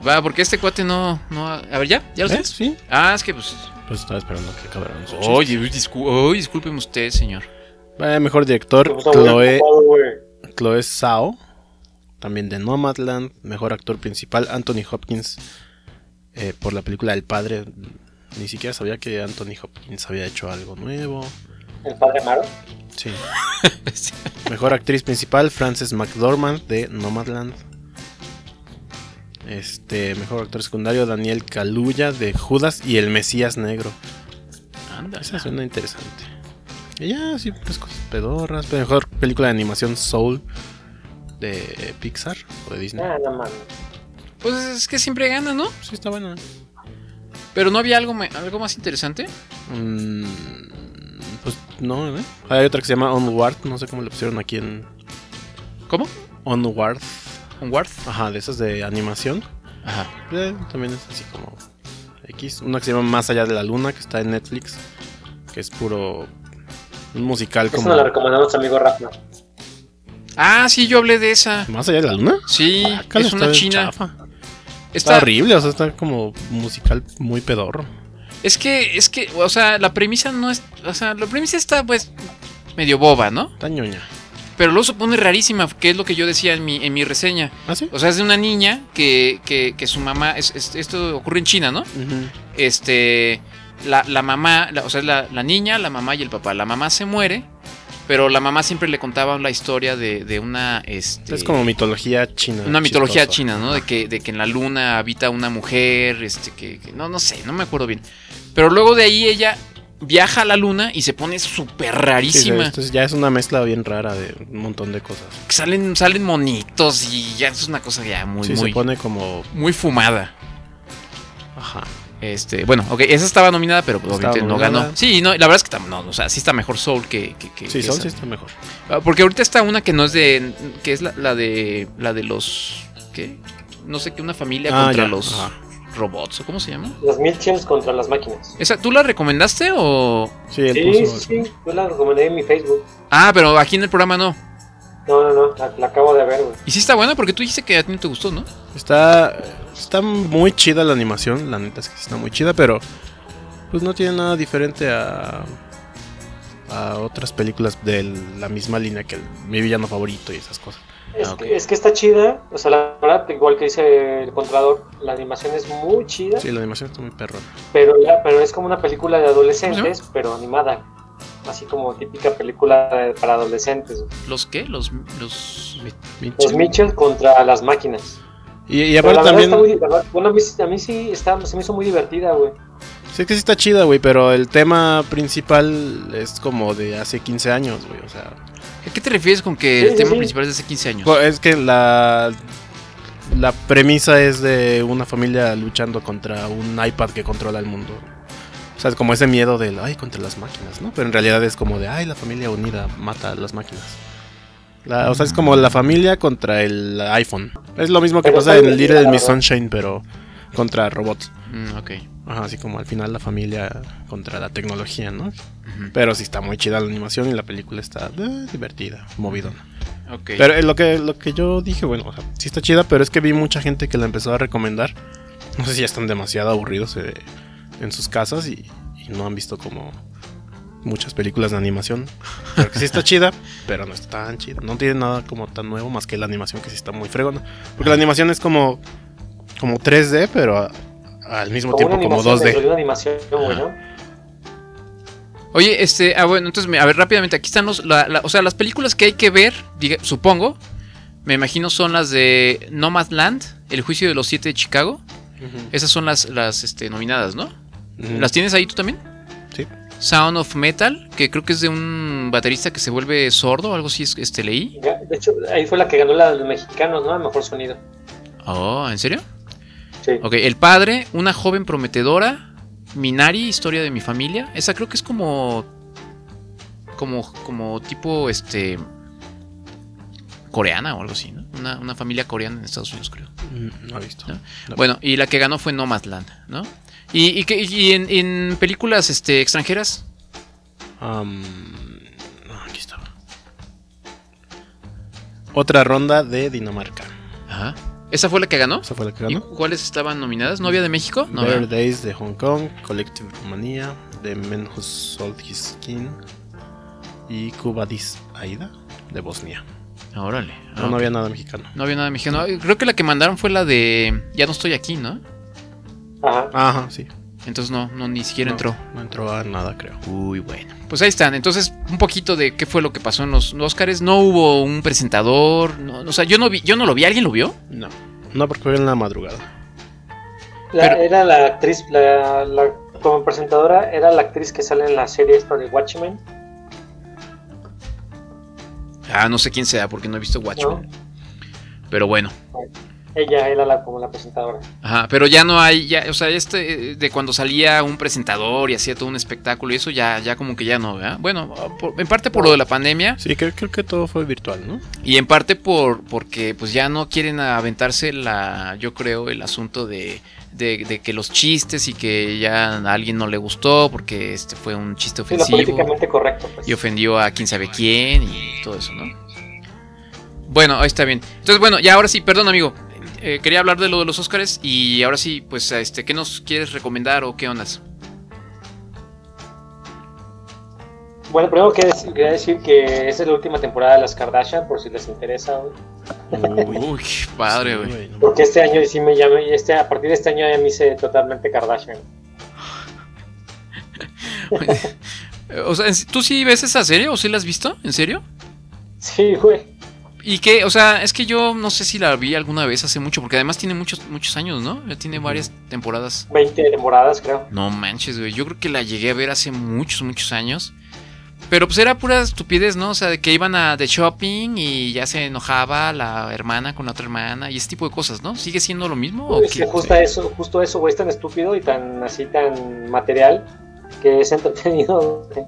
Va, porque este cuate no, no. A ver, ya, ya lo ¿Ves? sabes. Sí. Ah, es que pues. Pues estaba esperando que acabaran su Oye, discu- oye, discúlpeme usted, señor. Eh, mejor director, Pues, Chloe, ocupado. Chloe Zhao. También de Nomadland. Mejor actor principal, Anthony Hopkins. eh, por la película El Padre. Ni siquiera sabía que Anthony Hopkins había hecho algo nuevo. El padre Maro. Sí. Mejor actriz principal, Frances McDormand de Nomadland. Este, mejor actor secundario, Daniel Kaluuya de Judas y el Mesías Negro. Anda. Esa suena interesante. Y ya, sí, pues cosas pedorras. Mejor película de animación Soul de Pixar o de Disney. Ah, no. Pues es que siempre gana, ¿no? Sí, está buena. Pero no había algo, algo más interesante. Mm, pues no, ¿eh? Hay otra que se llama Onward, no sé cómo le pusieron aquí en. ¿Cómo? Onward. ¿Onward? Ajá, de esas de animación. Ajá. Eh, también es así como X. Una que se llama Más allá de la luna, que está en Netflix. Que es puro. Un musical Esa como. nos la recomendó nuestro amigo Rafa. Ah, sí, yo hablé de esa. ¿Más allá de la luna? Sí, Guácala, es una está china. chafa. Está, Está horrible, o sea, está como musical muy pedorro. Es que, es que, o sea, la premisa no es. O sea, la premisa está, pues, medio boba, ¿no? Está ñoña. Pero luego se pone rarísima, que es lo que yo decía en mi, en mi reseña. ¿Ah, sí? O sea, es de una niña que, que, que su mamá. es- es- esto ocurre en China, ¿no? Este. La, la mamá, la- o sea, la, la niña, la mamá y el papá. La mamá se muere, pero la mamá siempre le contaba la historia de, de una. Este, Es como mitología china. una mitología china, ¿no? De que, de que en la luna habita una mujer, este, que, que- no, no sé, no me acuerdo bien. Pero luego de ahí ella viaja a la luna y se pone súper Sí, rarísima. entonces ya es una mezcla bien rara de un montón de cosas. Salen, salen monitos y ya es una cosa ya muy, sí, muy, se pone como. muy fumada. Ajá. Este, bueno, ok, esa estaba nominada, pero pues, obviamente no ganó. Sí, no, la verdad es que no, o sea, sí está mejor Soul que, que, que- Sí, que Soul esa. sí está mejor. Ah, Porque ahorita está una que no es de. que es la, la de. la de los. ¿Qué? No sé qué, una familia Ah, contra ya, los ajá. robots, ¿o cómo se llama? Los Mitchells contra las máquinas. ¿Esa, ¿Tú la recomendaste o.? Sí, Sí, puso. sí, sí. Yo la recomendé en mi Facebook. Ah, pero aquí en el programa no. No, no, no. La, la acabo de ver, güey. Y sí está buena porque tú dijiste que a ti no te gustó, ¿no? Está, está muy chida la animación, la neta es que está muy chida, pero pues no tiene nada diferente a, a otras películas de la misma línea que el- mi villano favorito y esas cosas. Es, Ah, que, es que está chida. O sea, la verdad, igual que dice el controlador, la animación es muy chida. Sí, la animación está muy perrona. Pero, la- pero es como una película de adolescentes, pero animada. Así como típica película de- para adolescentes. ¿Los qué? Los. los... Los Mitchell contra las máquinas. Y, y Pero aparte también, muy, bueno, a mí, a mí sí está, se me hizo muy divertida, güey. sé que sí está chida, güey, pero el tema principal es como de hace 15 años, güey, o sea... ¿A qué te refieres con que Sí, el sí, tema sí. principal es de hace 15 años? Pues, Es que la, la premisa es de una familia luchando contra un iPad que controla el mundo. O sea, es como ese miedo del, ay, contra las máquinas, ¿no? Pero en realidad es como de, ay, la familia unida mata a las máquinas. La- o sea, es como la familia contra el iPhone. Es lo mismo que Pero pasa en divertida, Little Miss. Sunshine, pero contra robots. Mm, ok. Ajá, así como al final la familia contra la tecnología, ¿no? Pero sí está muy chida la animación y la película está eh, divertida, movidona. Ok. Pero eh, lo que, lo que yo dije, bueno, o sea, sí está chida, pero es que vi mucha gente que la empezó a recomendar. No sé si ya están demasiado aburridos eh, en sus casas y, y no han visto como muchas películas de animación. Pero que sí está chida, pero no está tan chida. No tiene nada como tan nuevo más que la animación que sí está muy fregona. Porque la animación es como, como 3D, pero a- al mismo Como tiempo como animación dentro de 2D. una animación, güey, ¿no? Oye, este, ah, bueno, entonces, me- a ver, rápidamente, aquí están los, la- la- o sea, las películas que hay que ver, diga- supongo, me imagino son las de Nomadland, El juicio de los siete de Chicago. Esas son las, las este, nominadas, ¿no? ¿Las tienes ahí tú también? Sound of Metal, que creo que es de un baterista que se vuelve sordo, algo así, es- este, leí. Ya, De hecho, ahí fue la que ganó la de los mexicanos, ¿no? El mejor sonido. Oh, ¿en serio? Sí. Ok, El Padre, Una joven prometedora, Minari, Historia de mi familia. Esa creo que es como. Como, como tipo, este. Coreana o algo así, ¿no? Una, una familia coreana en Estados Unidos, creo. Mm, No he visto. ¿no? No. Bueno, y la que ganó fue Nomadland, ¿no? ¿Y, y, qué- y en, en películas este, extranjeras? No, aquí estaba. Otra ronda de Dinamarca. Ajá. ¿Esa fue la que ganó? Esa fue la que ¿Y ganó. cuáles estaban nominadas? ¿No había de México? No, Better. Days de Hong Kong, Collective Romania, The Man Who Sold His Skin y Cuba Dis Aida de Bosnia. Órale. No, Ah, no había nada mexicano. No había nada mexicano. Creo que la que mandaron fue la de Ya no estoy aquí, ¿no? Ajá. Ajá, sí. Entonces no, no ni siquiera No, entró. No entró a nada, creo. Uy, bueno. Pues ahí están. Entonces, un poquito de qué fue lo que pasó en los Oscars. No hubo un presentador. No, o sea, yo no vi, yo no lo vi. ¿Alguien lo vio? No. No, porque fue en la madrugada. La- Pero- Era la actriz, la, la- como presentadora, era la actriz que sale en la serie esta de Watchmen. Ah, no sé quién sea porque no he visto Watchmen. Pero bueno. Ella era la, como la presentadora. Ajá, pero ya no hay, ya, o sea, este eh, de cuando salía un presentador y hacía todo un espectáculo y eso ya, ya como que ya no, ¿verdad? Bueno, por- en parte por lo de la pandemia Sí, creo, creo que todo fue virtual, ¿no? y en parte por porque pues ya no quieren aventarse la, yo creo, el asunto de, de, de que los chistes y que ya a alguien no le gustó porque este fue un chiste Sí, ofensivo políticamente correcto. Pues. y ofendió a quién sabe quién y todo eso, ¿no? Bueno, ahí está bien. Entonces, bueno, ya ahora sí, perdón, amigo. Eh, quería hablar de lo de los Óscares y ahora sí, pues, este, ¿qué nos quieres recomendar o qué ondas? Bueno, primero quería decir que esta es la última temporada de las Kardashian, por si les interesa. Uy, qué padre, güey. Porque este año sí me llamé, este, a partir de este año ya me hice totalmente Kardashian. O sea, ¿tú sí ves esa serie o sí la has visto? ¿En serio? Sí, güey. ¿Y qué? O sea, es que yo no sé si la vi alguna vez hace mucho, porque además tiene muchos, muchos años, ¿no? Ya tiene varias temporadas. 20 temporadas, creo. No manches, güey. Yo creo que la llegué a ver hace muchos, muchos años. Pero pues era pura estupidez, ¿no? O sea, de que iban a de shopping y ya se enojaba la hermana con la otra hermana y ese tipo de cosas, ¿no? ¿Sigue siendo lo mismo? o Es qué? que justo eso, justo eso, güey, es tan estúpido y tan así, tan material, que es entretenido güey,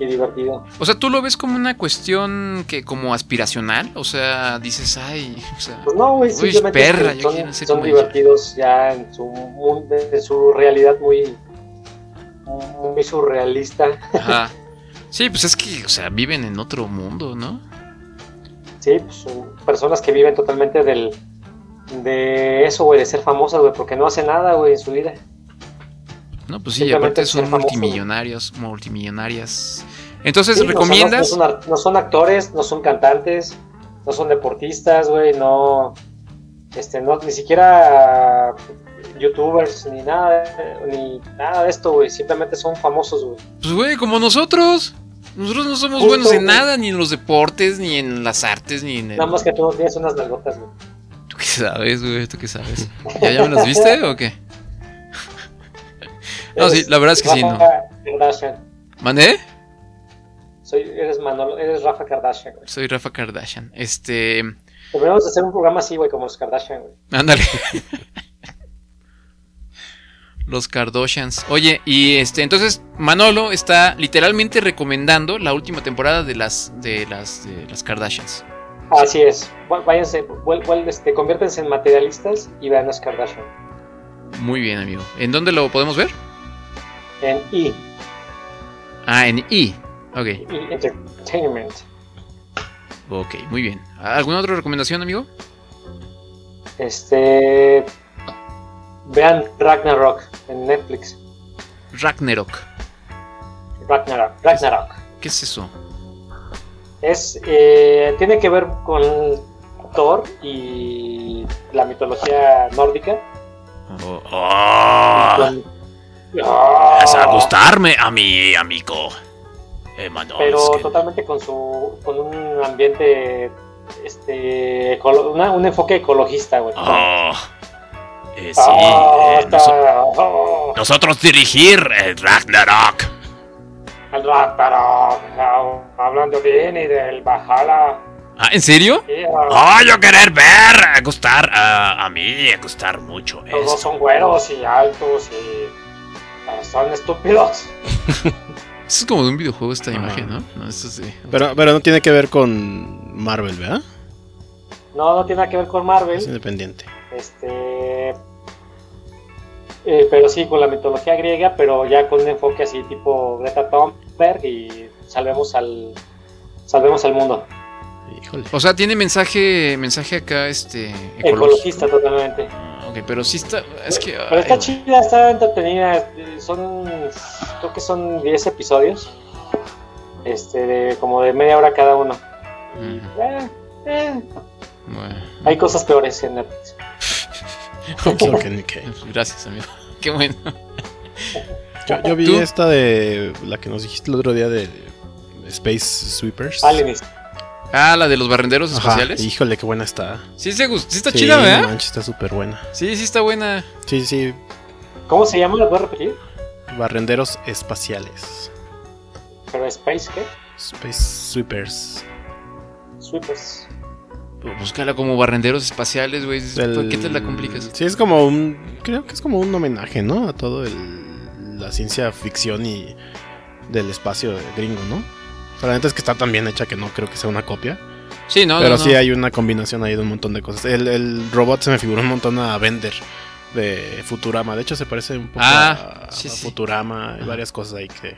y divertido. O sea, ¿tú lo ves como una cuestión que como aspiracional? O sea, dices, ay, o sea, Pues no, güey, uy, perra, son, ser son ella. divertidos ya en su, mundo, en su realidad muy, muy surrealista. Ajá. Sí, pues es que, o sea, viven en otro mundo, ¿no? Sí, pues son personas que viven totalmente del de eso, güey, de ser famosas, güey, porque no hacen nada, güey, en su vida. No, pues sí, aparte son famoso. multimillonarios, multimillonarias. Entonces, Sí, no- ¿recomiendas? no, son, ar- no son actores, no son cantantes, no son deportistas, güey, no, este, no, ni siquiera youtubers, ni nada, ni nada de esto, güey, simplemente son famosos, güey. Pues, güey, como nosotros. Nosotros no somos Justo, buenos en güey. nada, ni en los deportes, ni en las artes, ni en el... Nada más que tú no tienes unas nalgotas, güey. ¿Tú qué sabes, güey? ¿Tú qué sabes? ¿Ya, ya me las viste o qué? No, sí, la verdad es que sí, ¿no? Kardashian. ¿Mandé? Soy, eres Manolo, eres Rafa Kardashian, güey. Soy Rafa Kardashian. Este... Deberíamos hacer un programa así, güey, como los Kardashian, güey. Ándale. Los Kardashians. Oye, y este, entonces Manolo está literalmente recomendando la última temporada de las de las de las Kardashians. Así es. Váyanse, vuel- vuel- este, conviértense en materialistas y vean las Kardashian. Muy bien, amigo. ¿En dónde lo podemos ver? En E, Ah, en E. Ok, E Entertainment. ok, muy bien. ¿Alguna otra recomendación, amigo? Este. Vean Ragnarok en Netflix. Ragnarok. Ragnarok. Ragnarok. ¿Qué es eso? Es, eh, tiene que ver con Thor y la mitología nórdica. Oh, oh. Con- Vas a gustarme a mi amigo. Emanuel. pero totalmente con su con un ambiente este una- un enfoque ecologista güey Oh. Eh, sí, Ah, eh, noso- oh, nosotros dirigir el Ragnarok. el Ragnarok, hablando bien y del Valhalla Ah, ¿en serio? Sí, Oh, ah, yo querer ver, a gustar a, a mí, a gustar mucho. los dos esto. son güeros y altos y son estúpidos Eso es como de un videojuego esta imagen, ¿no? No, eso sí. Pero, pero no tiene que ver con Marvel, ¿verdad? no no tiene nada que ver con Marvel Es independiente. Este. eh, pero sí, con la mitología griega, pero ya con un enfoque así tipo Greta Thunberg y salvemos al. Salvemos al mundo. O sea, tiene mensaje, mensaje acá, este, ecológico. Ecologista totalmente. Ok, pero sí está, es que... Pero ay, está chida, está entretenida. Son. Creo que son 10 episodios. Este, de, como de media hora cada uno. Eh, eh, Bueno. Hay cosas peores en Netflix. Gracias, amigo. Qué bueno. Yo, yo vi ¿Tú? esta de la que nos dijiste el otro día de Space Sweepers. Alienist. Ah, la de los barrenderos Ajá, espaciales. Híjole, qué buena está. Sí, se sí está Sí, chida, ¿verdad? manches, está súper buena. Sí, sí está buena. Sí, sí, ¿Cómo se llama? ¿Lo puedes repetir? barrenderos espaciales. Pero Space, ¿qué? Space Sweepers. Sweepers. Búscala como barrenderos espaciales, güey. ¿Por qué te la complicas? Sí, es como un. Creo que es como un homenaje, ¿no? A todo el, la ciencia ficción y del espacio gringo, ¿no? Pero la neta es que está tan bien hecha que no creo que sea una copia. Sí, no, Pero no, sí no. hay una combinación ahí de un montón de cosas. El, el robot se me figuró un montón a Bender de Futurama. De hecho, se parece un poco Ah, a, sí, a sí. Futurama. Hay varias cosas ahí que.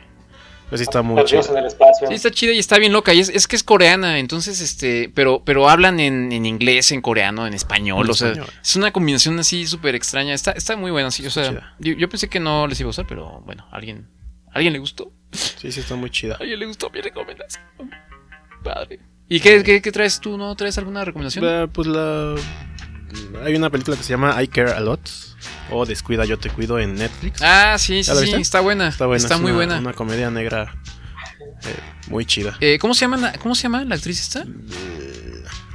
Pues sí, está muy espacio. Sí, está chida y está bien loca. Y es, es que es coreana, entonces, este, pero, pero hablan en, en inglés, en coreano, en español. En o sea, es una combinación así súper extraña. Está, está muy buena, sí. O sea, yo, yo pensé que no les iba a gustar, pero bueno, alguien, ¿alguien le gustó? Sí, sí, está muy chida. ¿A alguien le gustó mi recomendación? Padre. ¿Y qué, qué, qué traes tú? ¿No traes alguna recomendación? Eh, Pues la. Hay una película que se llama I Care a Lot. O Descuida, yo te cuido en Netflix. Ah, sí, sí, ¿Ya la sí, está buena. Está buena. Está es muy una- buena. Una comedia negra eh, muy chida. Eh, ¿cómo, se llama la, ¿Cómo se llama la actriz esta? No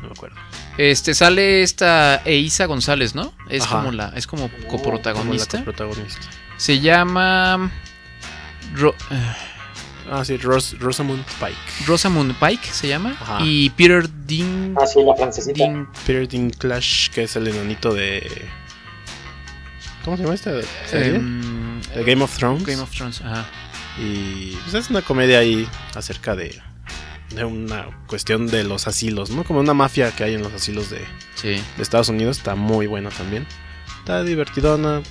me acuerdo. Este, sale esta Eiza González, ¿no? Es Ajá. como la, es como Como la coprotagonista. coprotagonista. Se llama Ro- Ah, sí, Ros- Rosamund Pike. Rosamund Pike se llama Ajá. y Peter Dean Ah, sí, la francesita. Dean- Peter Dinklage, que es el enanito de. ¿Cómo se llama esta serie? Em, Game of Thrones. Game of Thrones, ajá. Y pues es una comedia ahí acerca de, de una cuestión de los asilos, ¿no? Como una mafia que hay en los asilos de, Sí. de Estados Unidos. Está muy buena también. Está divertidona.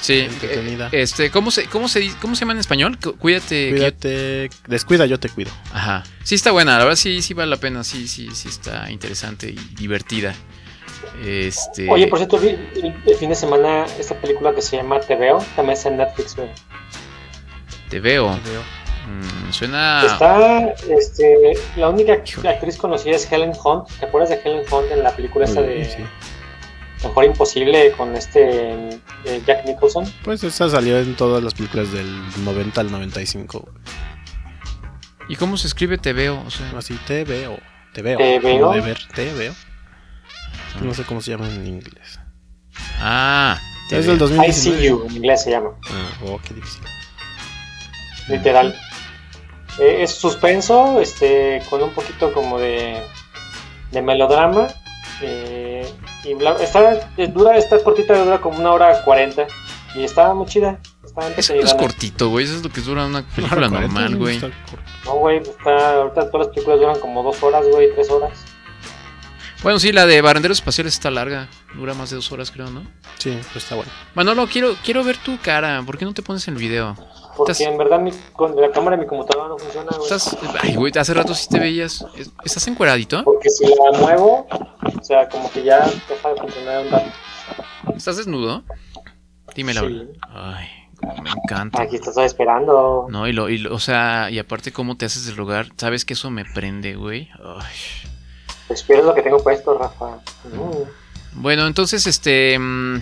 Sí, Entretenida. eh, este, ¿cómo se, cómo se, cómo se llama en español? Cu- Cuídate. yo- Cuídate. Descuida, yo te cuido. Ajá. Sí está buena, la verdad sí, sí vale la pena, sí, sí, sí está interesante y divertida. Este. Oye, por cierto, vi el, fin de semana esta película que se llama Te Veo, también está en Netflix, güey. te veo. Mm, suena. Está, este, la única actriz conocida es Helen Hunt. ¿Te acuerdas de Helen Hunt en la película esta de Sí. Mejor Imposible con este eh, Jack Nicholson? Pues esa salió en todas las películas del 90 al 95. ¿Y cómo se escribe te veo? O sea, Así te veo. Te veo. Te veo. de ver, te veo. No sé cómo se llama en inglés. Ah, te Es veo. del I 2019. See You, en inglés se llama, Ah, oh, qué difícil. literal. Eh, es suspenso, este, con un poquito como de, de melodrama. eh, y bla- está, es dura, está cortita, dura como una hora cuarenta. Y está muy chida. Está Eso no es cortito, güey. Eso es lo que dura una película normal, 40 güey. No, güey, está, ahorita todas las películas duran como dos horas, güey, tres horas. Bueno, sí, la de Barrenderos Espaciales está larga. Dura más de dos horas, creo, ¿no? Sí, pues está bueno. Manolo, quiero, quiero ver tu cara. ¿Por qué no te pones en el video? Porque Estás- en verdad mi, con la cámara de mi computadora no funciona, güey. Estás. Ay, güey, hace rato sí te veías. Es- ¿Estás encueradito? Porque si la muevo, o sea, como que ya deja de funcionar un rato. ¿Estás desnudo? Dime la Sí. verdad. Ay, cómo me encanta. Aquí estás esperando. No, y lo, y lo- o sea, y aparte cómo te haces del lugar, sabes que eso me prende, güey. Ay. Espero lo que tengo puesto, Rafa. Mm. Bueno, entonces, este, mm,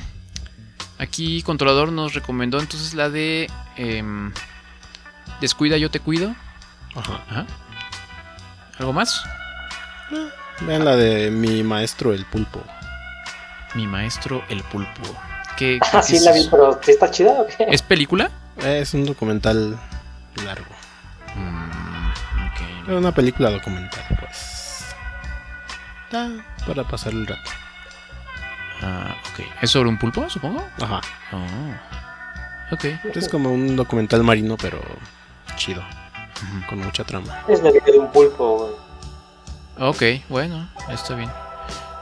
Aquí Controlador nos recomendó entonces la de em, Descuida, yo te cuido. Ajá. ¿Algo más? Vean la de mi maestro el pulpo. Mi maestro el pulpo. ¿Qué, Ah, qué sí es la vi, eso? pero ¿sí está chida o qué? ¿Es película? Es un documental largo. Mm, Es una película documental, pues. Está para pasar el rato. Ah, ok. ¿Es sobre un pulpo, supongo? Ajá. Oh. Ok. Es como un documental marino, pero chido. Con mucha trama. Es la vida de un pulpo, güey. Ok, bueno, está bien.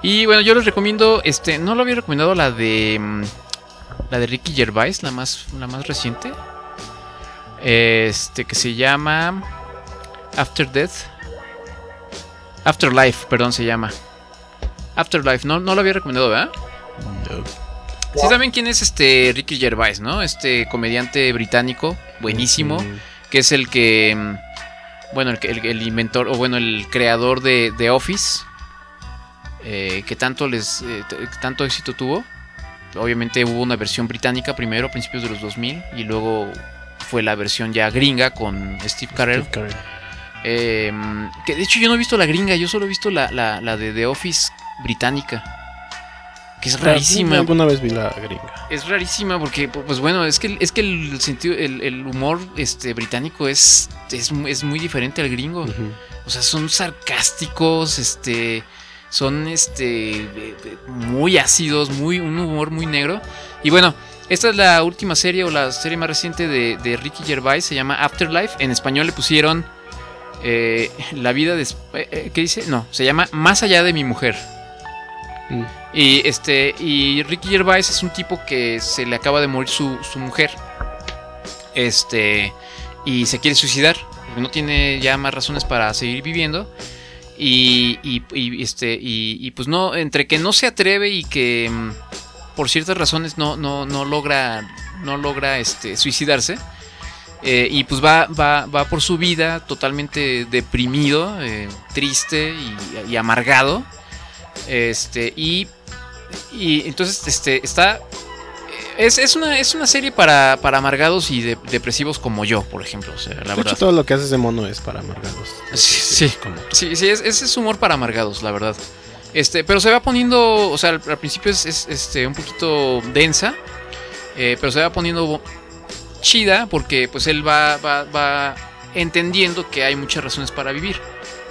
Y bueno, yo les recomiendo, este, no lo había recomendado la de mm, la de Ricky Gervais, la más la más reciente. Este que se llama After Death. Afterlife, perdón, se llama. Afterlife, no, no lo había recomendado, ¿verdad? Sí saben quién es este Ricky Gervais, ¿no? Este comediante británico, buenísimo, que es el que, mm, bueno, el, que- el- el inventor, o bueno, el creador de The Office, eh, que tanto les, eh, tanto éxito tuvo. Obviamente hubo una versión británica primero, a principios de los 2000, y luego fue la versión ya gringa con Steve Carell. Eh, que de hecho yo no he visto la gringa, yo solo he visto la, la- la de The Office británica. Que es rarísima. Alguna vez vi la gringa. Es rarísima porque, pues bueno, es que, es que el sentido, el, el humor este, británico es, es, es muy diferente al gringo. O sea, son sarcásticos, este, son este, eh, eh, muy ácidos, muy, un humor muy negro. Y bueno, esta es la última serie o la serie más reciente de, de Ricky Gervais, se llama Afterlife. En español le pusieron eh, La vida de... ¿Qué dice? No, se llama Más allá de mi mujer. Y este y Ricky Gervais es un tipo que se le acaba de morir su, su mujer. Este y se quiere suicidar, no tiene ya más razones para seguir viviendo. Y, este y, pues no entre que no se atreve y que mm, por ciertas razones no no, no logra no logra este suicidarse. eh, y pues va, va, va por su vida totalmente deprimido, eh, triste y amargado. Este, y, y entonces este, está. Es, es una, es una serie para, para amargados y de- depresivos como yo, por ejemplo. O sea, la de hecho, verdad. todo lo que haces de mono es para amargados. Sí, sí, sí, sí, es, ese es humor para amargados, la verdad. Este, pero se va poniendo, o sea, al, al principio es, es, este, un poquito densa, eh, pero se va poniendo chida porque pues él va, va, va entendiendo que hay muchas razones para vivir.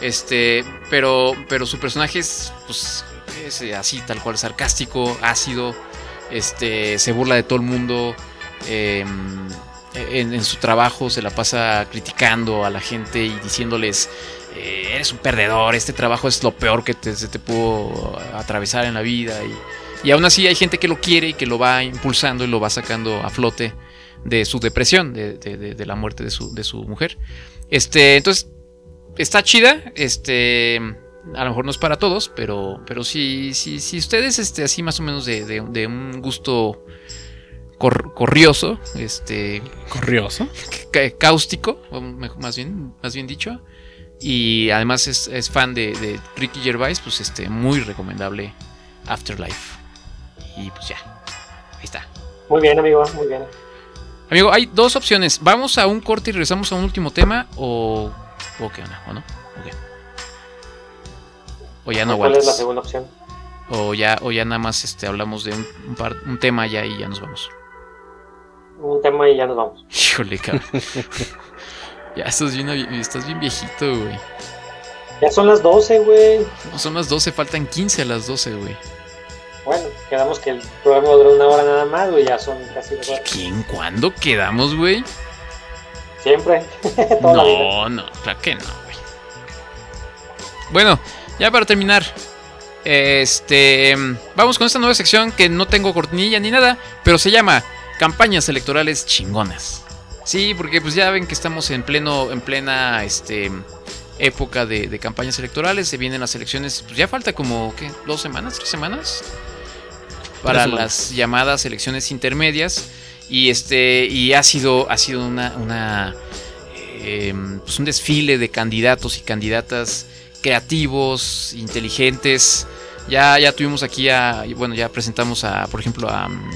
Este, pero, pero su personaje es, pues, es eh, así, tal cual, sarcástico, ácido, este, se burla de todo el mundo. en, en su trabajo se la pasa criticando a la gente y diciéndoles eh, eres un perdedor, este trabajo es lo peor que te, se te pudo atravesar en la vida y, y aún así hay gente que lo quiere y que lo va impulsando y lo va sacando a flote de su depresión, de, de- de- de la muerte de su, de su mujer. Este, entonces, está chida, este, a lo mejor no es para todos, pero, pero si, si, si ustedes, este, así más o menos de, de- de un gusto cor- corrioso, este... ¿Corrioso? ca- cáustico, más bien, más bien dicho. Y además es, es fan de, de Ricky Gervais, pues este, muy recomendable Afterlife. Y pues ya, ahí está. Muy bien, amigo, muy bien. Amigo, hay dos opciones. ¿Vamos a un corte y regresamos a un último tema? ¿O, o qué onda? ¿O no? ¿O qué? O ya no ¿Cuál es la segunda opción? O ya, o ya nada más este, hablamos de un, un par- un tema ya y ya nos vamos. Un tema y ya nos vamos. Híjole, cabrón. ya estás bien, estás bien viejito, güey. Ya son las 12, güey. No son las 12, faltan 15 a las 12, güey. Bueno, quedamos que el programa dura una hora nada más, güey. Ya son casi dos horas. ¿Quién? ¿Cuándo quedamos, güey? Siempre. Toda la vida. No, no, claro que no, güey. Bueno, ya para terminar. Este. Vamos con esta nueva sección que no tengo cortinilla ni nada, pero se llama Campañas Electorales Chingonas. Sí, porque pues ya ven que estamos en pleno, en plena este, época de, de campañas electorales. Se vienen las elecciones, pues ya falta como, ¿qué? ¿Dos semanas? ¿Tres semanas? Para semanas. las llamadas elecciones intermedias. Y este. Y ha sido. Ha sido una. una eh, pues un desfile de candidatos y candidatas creativos, inteligentes. Ya, ya tuvimos aquí a. Bueno, ya presentamos a, por ejemplo, a. mm,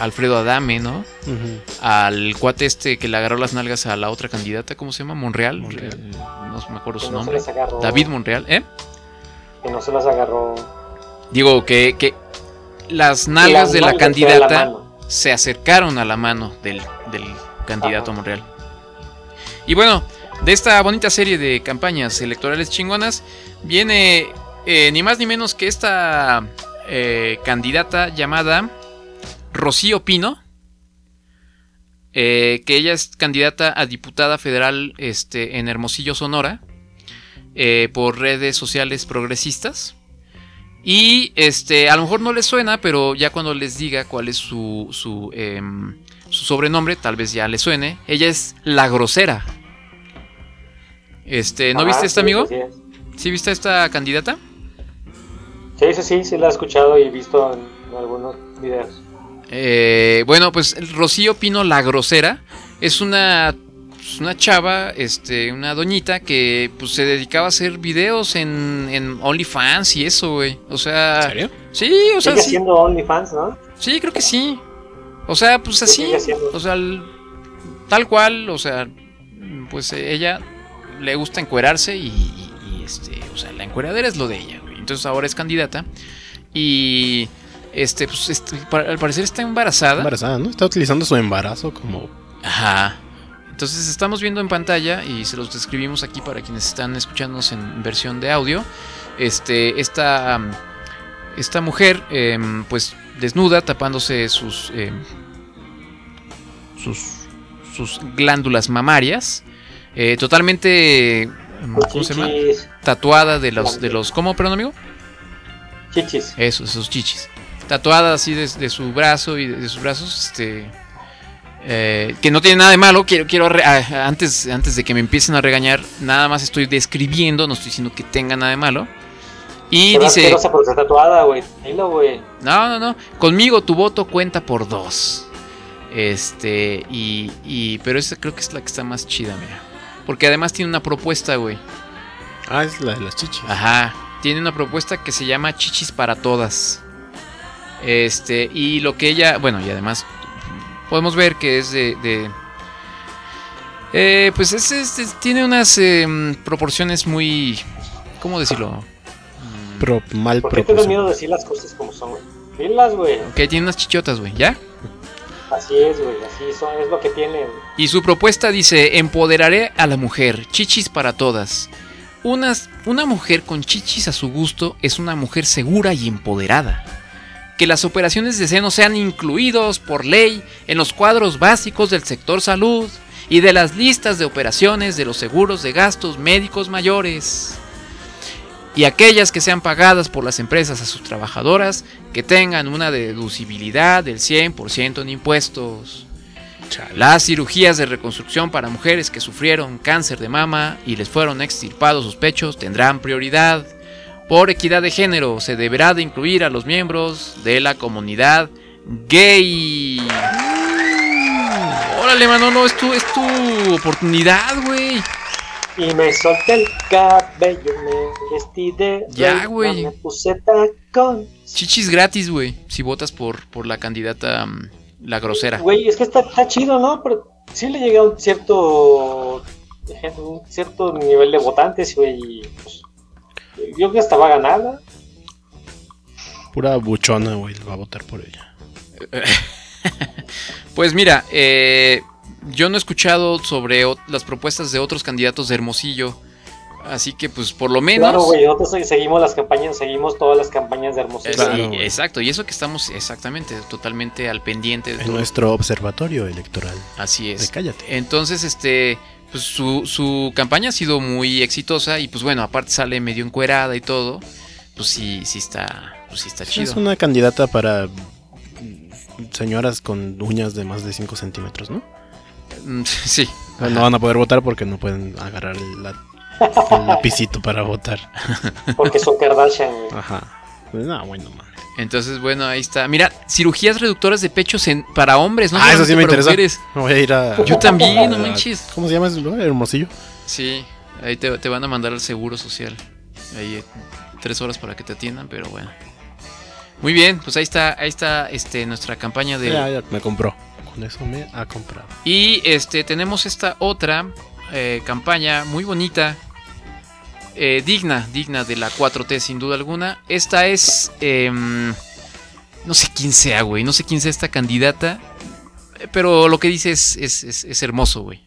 Alfredo Adame, ¿no? Al cuate este que le agarró las nalgas a la otra candidata, ¿cómo se llama? Monreal. Eh, no me acuerdo Que su no se nombre. las agarró. David Monreal, ¿eh? Que no se las agarró. Digo que, que las nalgas Las de la nalgas de la candidata. Se acercaron a la mano del, del candidato Monreal. Y bueno, de esta bonita serie de campañas electorales chingonas, viene eh, ni más ni menos que esta eh, candidata llamada Rocío Pino. eh, que ella es candidata a diputada federal este, en Hermosillo, Sonora, eh, por redes sociales progresistas. Y este, a lo mejor no les suena, pero ya cuando les diga cuál es su, su, em, su sobrenombre, tal vez ya les suene. Ella es La Grosera. Este, ¿no viste esta sí, amigo? es. ¿Sí viste a esta candidata? Sí, sí, sí, sí la he escuchado y visto en algunos videos. Eh, bueno, pues Rocío Pino La Grosera es una, pues, una chava, este, una doñita que pues se dedicaba a hacer videos en, en OnlyFans y eso, güey. O sea... ¿En serio? Sí, o sea, Sigue sí. siendo OnlyFans, ¿no? Sí, creo que sí. O sea, pues así. O sea, el- tal cual, o sea, pues ella le gusta encuerarse y, y- y, este, o sea, la encueradera es lo de ella, güey. Entonces ahora es candidata y este, pues este, al parecer está embarazada. Embarazada, ¿no? Está utilizando su embarazo como. Ajá. Entonces estamos viendo en pantalla y se los describimos aquí para quienes están escuchándonos en versión de audio. Este, esta, esta mujer, em, pues desnuda, tapándose sus, em, sus, sus glándulas mamarias, eh, totalmente, em, ¿cómo se llama? Tatuada de los, de los, ¿cómo, perdón, amigo? Chichis. Eso, esos chichis. Tatuada así de, de su brazo y de, de sus brazos, este. Eh, que no tiene nada de malo. Quiero, quiero ah, antes, antes de que me empiecen a regañar, nada más estoy describiendo, no estoy diciendo que tenga nada de malo. Y dice. tatuada, güey. No, no, no. Conmigo tu voto cuenta por dos. Este, y, y. Pero esta creo que es la que está más chida, mira. Porque además tiene una propuesta, güey. Ah, es la de las chichis. Ajá. Tiene una propuesta que se llama Chichis para Todas. Este, y lo que ella. Bueno, y además. Podemos ver que es de. de- eh, pues es, es- es- tiene unas em, proporciones muy. ¿Cómo decirlo? Pro- mal ¿Por qué te da propuesto. miedo decir las cosas como son, güey? Dilas, güey. Ok, tiene unas chichotas, güey, ¿ya? Así es, güey. Así son, es lo que tienen. Y su propuesta dice, empoderaré a la mujer, chichis para todas. Unas- una mujer con chichis a su gusto es una mujer segura y empoderada. Que las operaciones de seno sean incluidos por ley en los cuadros básicos del sector salud y de las listas de operaciones de los seguros de gastos médicos mayores. Y aquellas que sean pagadas por las empresas a sus trabajadoras que tengan una deducibilidad del 100% en impuestos. Las cirugías de reconstrucción para mujeres que sufrieron cáncer de mama y les fueron extirpados sus pechos tendrán prioridad. Por equidad de género se deberá de incluir a los miembros de la comunidad gay. Órale, Manolo, es tu, es tu oportunidad, güey. Y me solté el cabello, me vestí de. Ya, güey. Me puse tacón. Chichis gratis, güey, si votas por, por la candidata mm, La Grosera. Güey, es que está, está chido, ¿no? Pero sí le llega a un cierto. Un cierto nivel de votantes, güey. pues, yo creo que hasta va a ganar, ¿no? Pura buchona, güey, va a votar por ella. Pues mira, eh, yo no he escuchado sobre las propuestas de otros candidatos de Hermosillo. Así que, pues, por lo menos. Claro, güey. Nosotros seguimos las campañas, seguimos todas las campañas de Hermosillo. sí, exacto, y eso que estamos exactamente, totalmente al pendiente de En todo. nuestro observatorio electoral. Así es. De cállate. Entonces, este, pues su, su campaña ha sido muy exitosa y pues bueno, aparte sale medio encuerada y todo, pues sí, sí está, pues sí está chido. Es una candidata para señoras con uñas de más de 5 centímetros, ¿no? Mm, Sí. No van a poder votar porque no pueden agarrar el, la- el lapicito para votar. Porque son Kardashian. Ajá. Pues no, bueno, man. Entonces, bueno, ahí está. Mira, cirugías reductoras de pechos en, para hombres, ¿no? ah, eso sí me interesa. mujeres. Me voy a ir a. Yo también, no manches. ¿Cómo se llama ese lugar? Hermosillo. Sí, ahí te, te van a mandar al seguro social. Ahí eh, tres horas para que te atiendan, pero bueno. Muy bien, pues ahí está, ahí está este, nuestra campaña de... Ya, ya me compró. Con eso me ha comprado. Y este tenemos esta otra eh, campaña muy bonita, eh, digna, digna de la 4T sin duda alguna. Esta es, em, no sé quién sea, güey, no sé quién sea esta candidata, eh, pero lo que dice es, es, es- es hermoso, güey.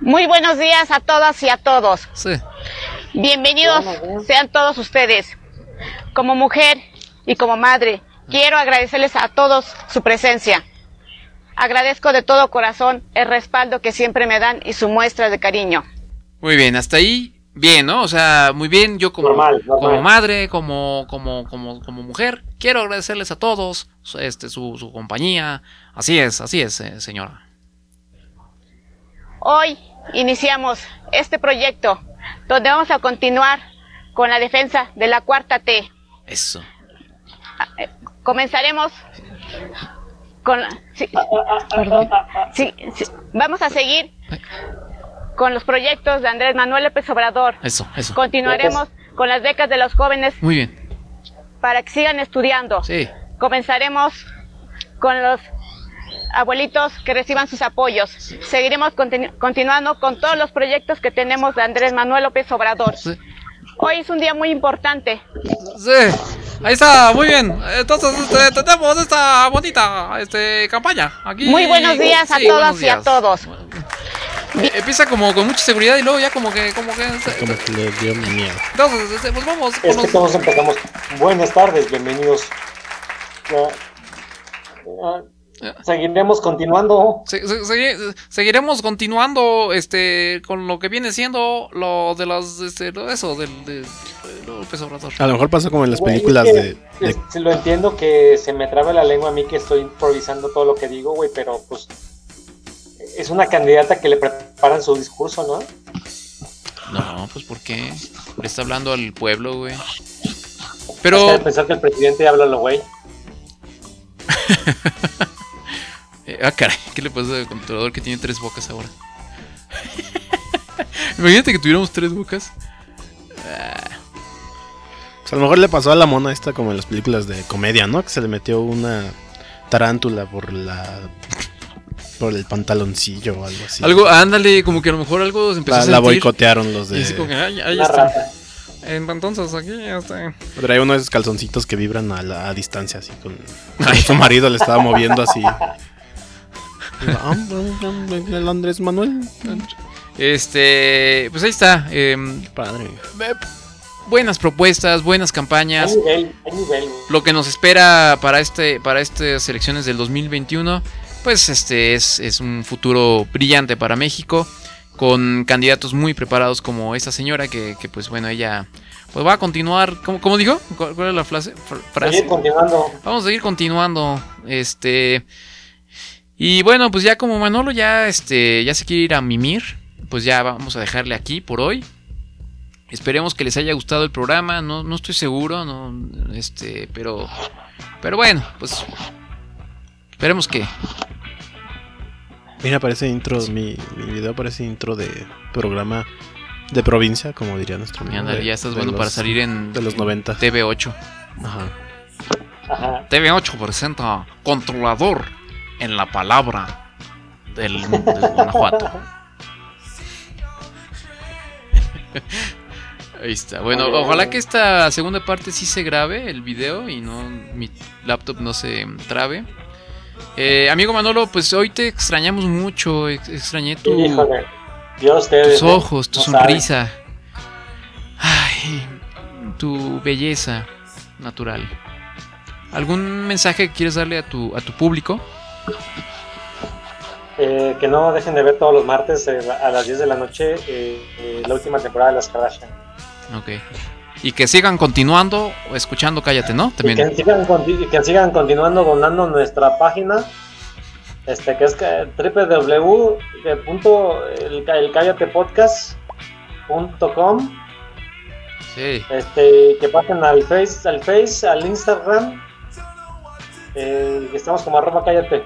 Muy buenos días a todas y a todos. Sí. Bienvenidos sean todos ustedes. Como mujer y como madre, quiero agradecerles a todos su presencia. Agradezco de todo corazón el respaldo que siempre me dan y su muestra de cariño. Muy bien, hasta ahí bien, ¿no? O sea, muy bien, yo como, Normal, normal. como madre, como, como, como, como mujer, quiero agradecerles a todos su- este, su, su compañía. Así es, así es, eh, señora. Hoy iniciamos este proyecto donde vamos a continuar con la defensa de la cuarta T. Eso. Comenzaremos con la- sí, perdón. Sí, sí, vamos a seguir con los proyectos de Andrés Manuel López Obrador. Eso, eso. Continuaremos con las becas de los jóvenes Muy bien. para que sigan estudiando. Sí. Comenzaremos con los abuelitos que reciban sus apoyos. Seguiremos continu- continuando con todos los proyectos que tenemos de Andrés Manuel López Obrador. Hoy es un día muy importante. Sí, ahí está, muy bien. Entonces, este, tenemos esta bonita este, campaña aquí. Muy buenos días a Sí, todas y a todos. Eh, Empieza como con mucha seguridad y luego ya como que, como que. Como que le dio miedo. Entonces, este, pues vamos. con Es que los- todos empezamos. Buenas tardes, bienvenidos. Seguiremos continuando. Se- se- segui- seguiremos continuando este con lo que viene siendo lo de las este lo- eso del de, de López Obrador. A lo mejor pasa como en las Güey, películas es que, de, de- es- sí lo entiendo que se me trabe la lengua a mí que estoy improvisando todo lo que digo, güey, pero pues es una candidata que le preparan su discurso, ¿no? No, pues ¿por qué? Le está hablando al pueblo, güey. Hasta Pero de pensar que el presidente habla lo güey. Eh, ah, caray, ¿qué le pasa al controlador que tiene tres bocas ahora? Imagínate que tuviéramos tres bocas. Ah, pues, a lo mejor le pasó a la mona esta como en las películas de comedia, ¿no? Que se le metió una tarántula por la por el pantaloncillo o algo así. Algo, ándale, como que a lo mejor algo se empezó La- a la sentir. boicotearon los de- Y así como que, ay, ahí está. Entonces aquí ya está. Traía uno de esos calzoncitos que vibran a, la, a distancia, así con, con su marido le estaba moviendo así. El Andrés Manuel. Este, pues ahí está. em, Padre. Buenas propuestas, buenas Hay campañas. nivel, hay nivel. Lo que nos espera para este, para estas elecciones del 2021, pues este es, es un futuro brillante para México, con candidatos muy preparados como esta señora que, que, pues bueno ella pues va a continuar. ¿Cómo, cómo dijo? ¿Cuál, cuál es la frase? Fr- frase? Seguir continuando. Vamos a seguir continuando. Este. Y bueno, pues ya como Manolo ya, este, ya se quiere ir a mimir, pues ya vamos a dejarle aquí por hoy. Esperemos que les haya gustado el programa, no, no estoy seguro, no, este, pero, pero bueno, pues esperemos que. Mira, parece intro, mi, mi video parece intro de programa de provincia, como diría nuestro amigo. Ándale, de- ya estás bueno los- para salir en De los 90. TV8. Ajá. TV8 presenta Controlador en la palabra del, del Guanajuato. Ahí está. Bueno, ojalá que esta segunda parte sí se grabe el video y no mi laptop no se trabe. Eh, amigo Manolo, pues hoy te extrañamos mucho. ex- Extrañé tu, Híjole. Ustedes. tus ¿eh? ojos, tu No sonrisa. Ay, tu belleza natural. ¿Algún mensaje que quieres darle a tu, a tu público? Eh, que no dejen de ver todos los martes eh, a las 10 de la noche eh, la última temporada de Las Kardashian. Ok. Y que sigan continuando escuchando Cállate, ¿no? Y que También. sigan, que sigan continuando donando nuestra página, este que es www.elcallatepodcast.com Sí. este que pasen al Face, al Face, al Instagram, eh, que estamos como arroba cállate.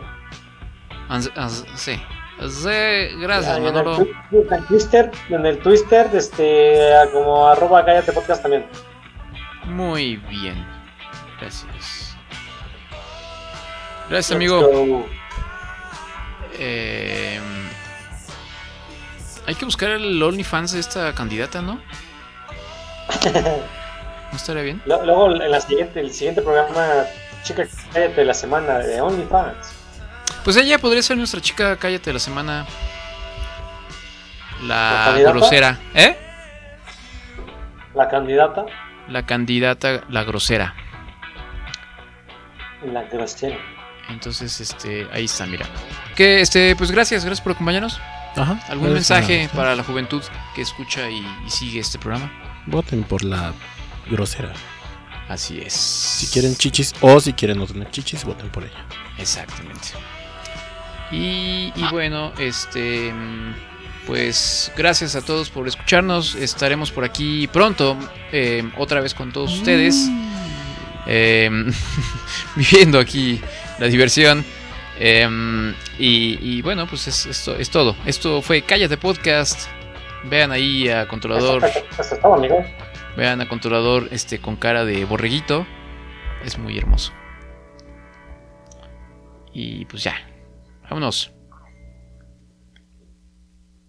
Sí. Sí, Gracias, Ah, y en el Manolo. en el Twitter, en el Twitter, este, como arroba cállate podcast también. Muy bien. Gracias. Gracias, amigo. go. Eh, hay que buscar el OnlyFans de esta candidata, ¿no? ¿No estaría bien? Luego en la siguiente, el siguiente programa, chica, cállate de la semana de OnlyFans. Pues ella podría ser nuestra chica cállate de la semana. ¿La grosera. ¿Eh? La candidata, La candidata, la grosera. la grosera. Entonces, este, ahí está, mira. Que, este, pues gracias, gracias por acompañarnos. Ajá. ¿Algún mensaje para la juventud que escucha y, y sigue este programa? Voten por la grosera. Así es. Si quieren chichis o si quieren no tener chichis, voten por ella. Exactamente. Y, y bueno, este. mm, Pues gracias a todos por escucharnos. Estaremos por aquí pronto, eh, otra vez con todos ustedes. eh, viviendo aquí la diversión. eh, y, y bueno, pues es, esto es todo. Esto fue Cállate Podcast. Vean ahí a Controlador. Eso. Vean a Controlador este, con cara de borreguito. Es muy hermoso. Y pues ya. Vámonos.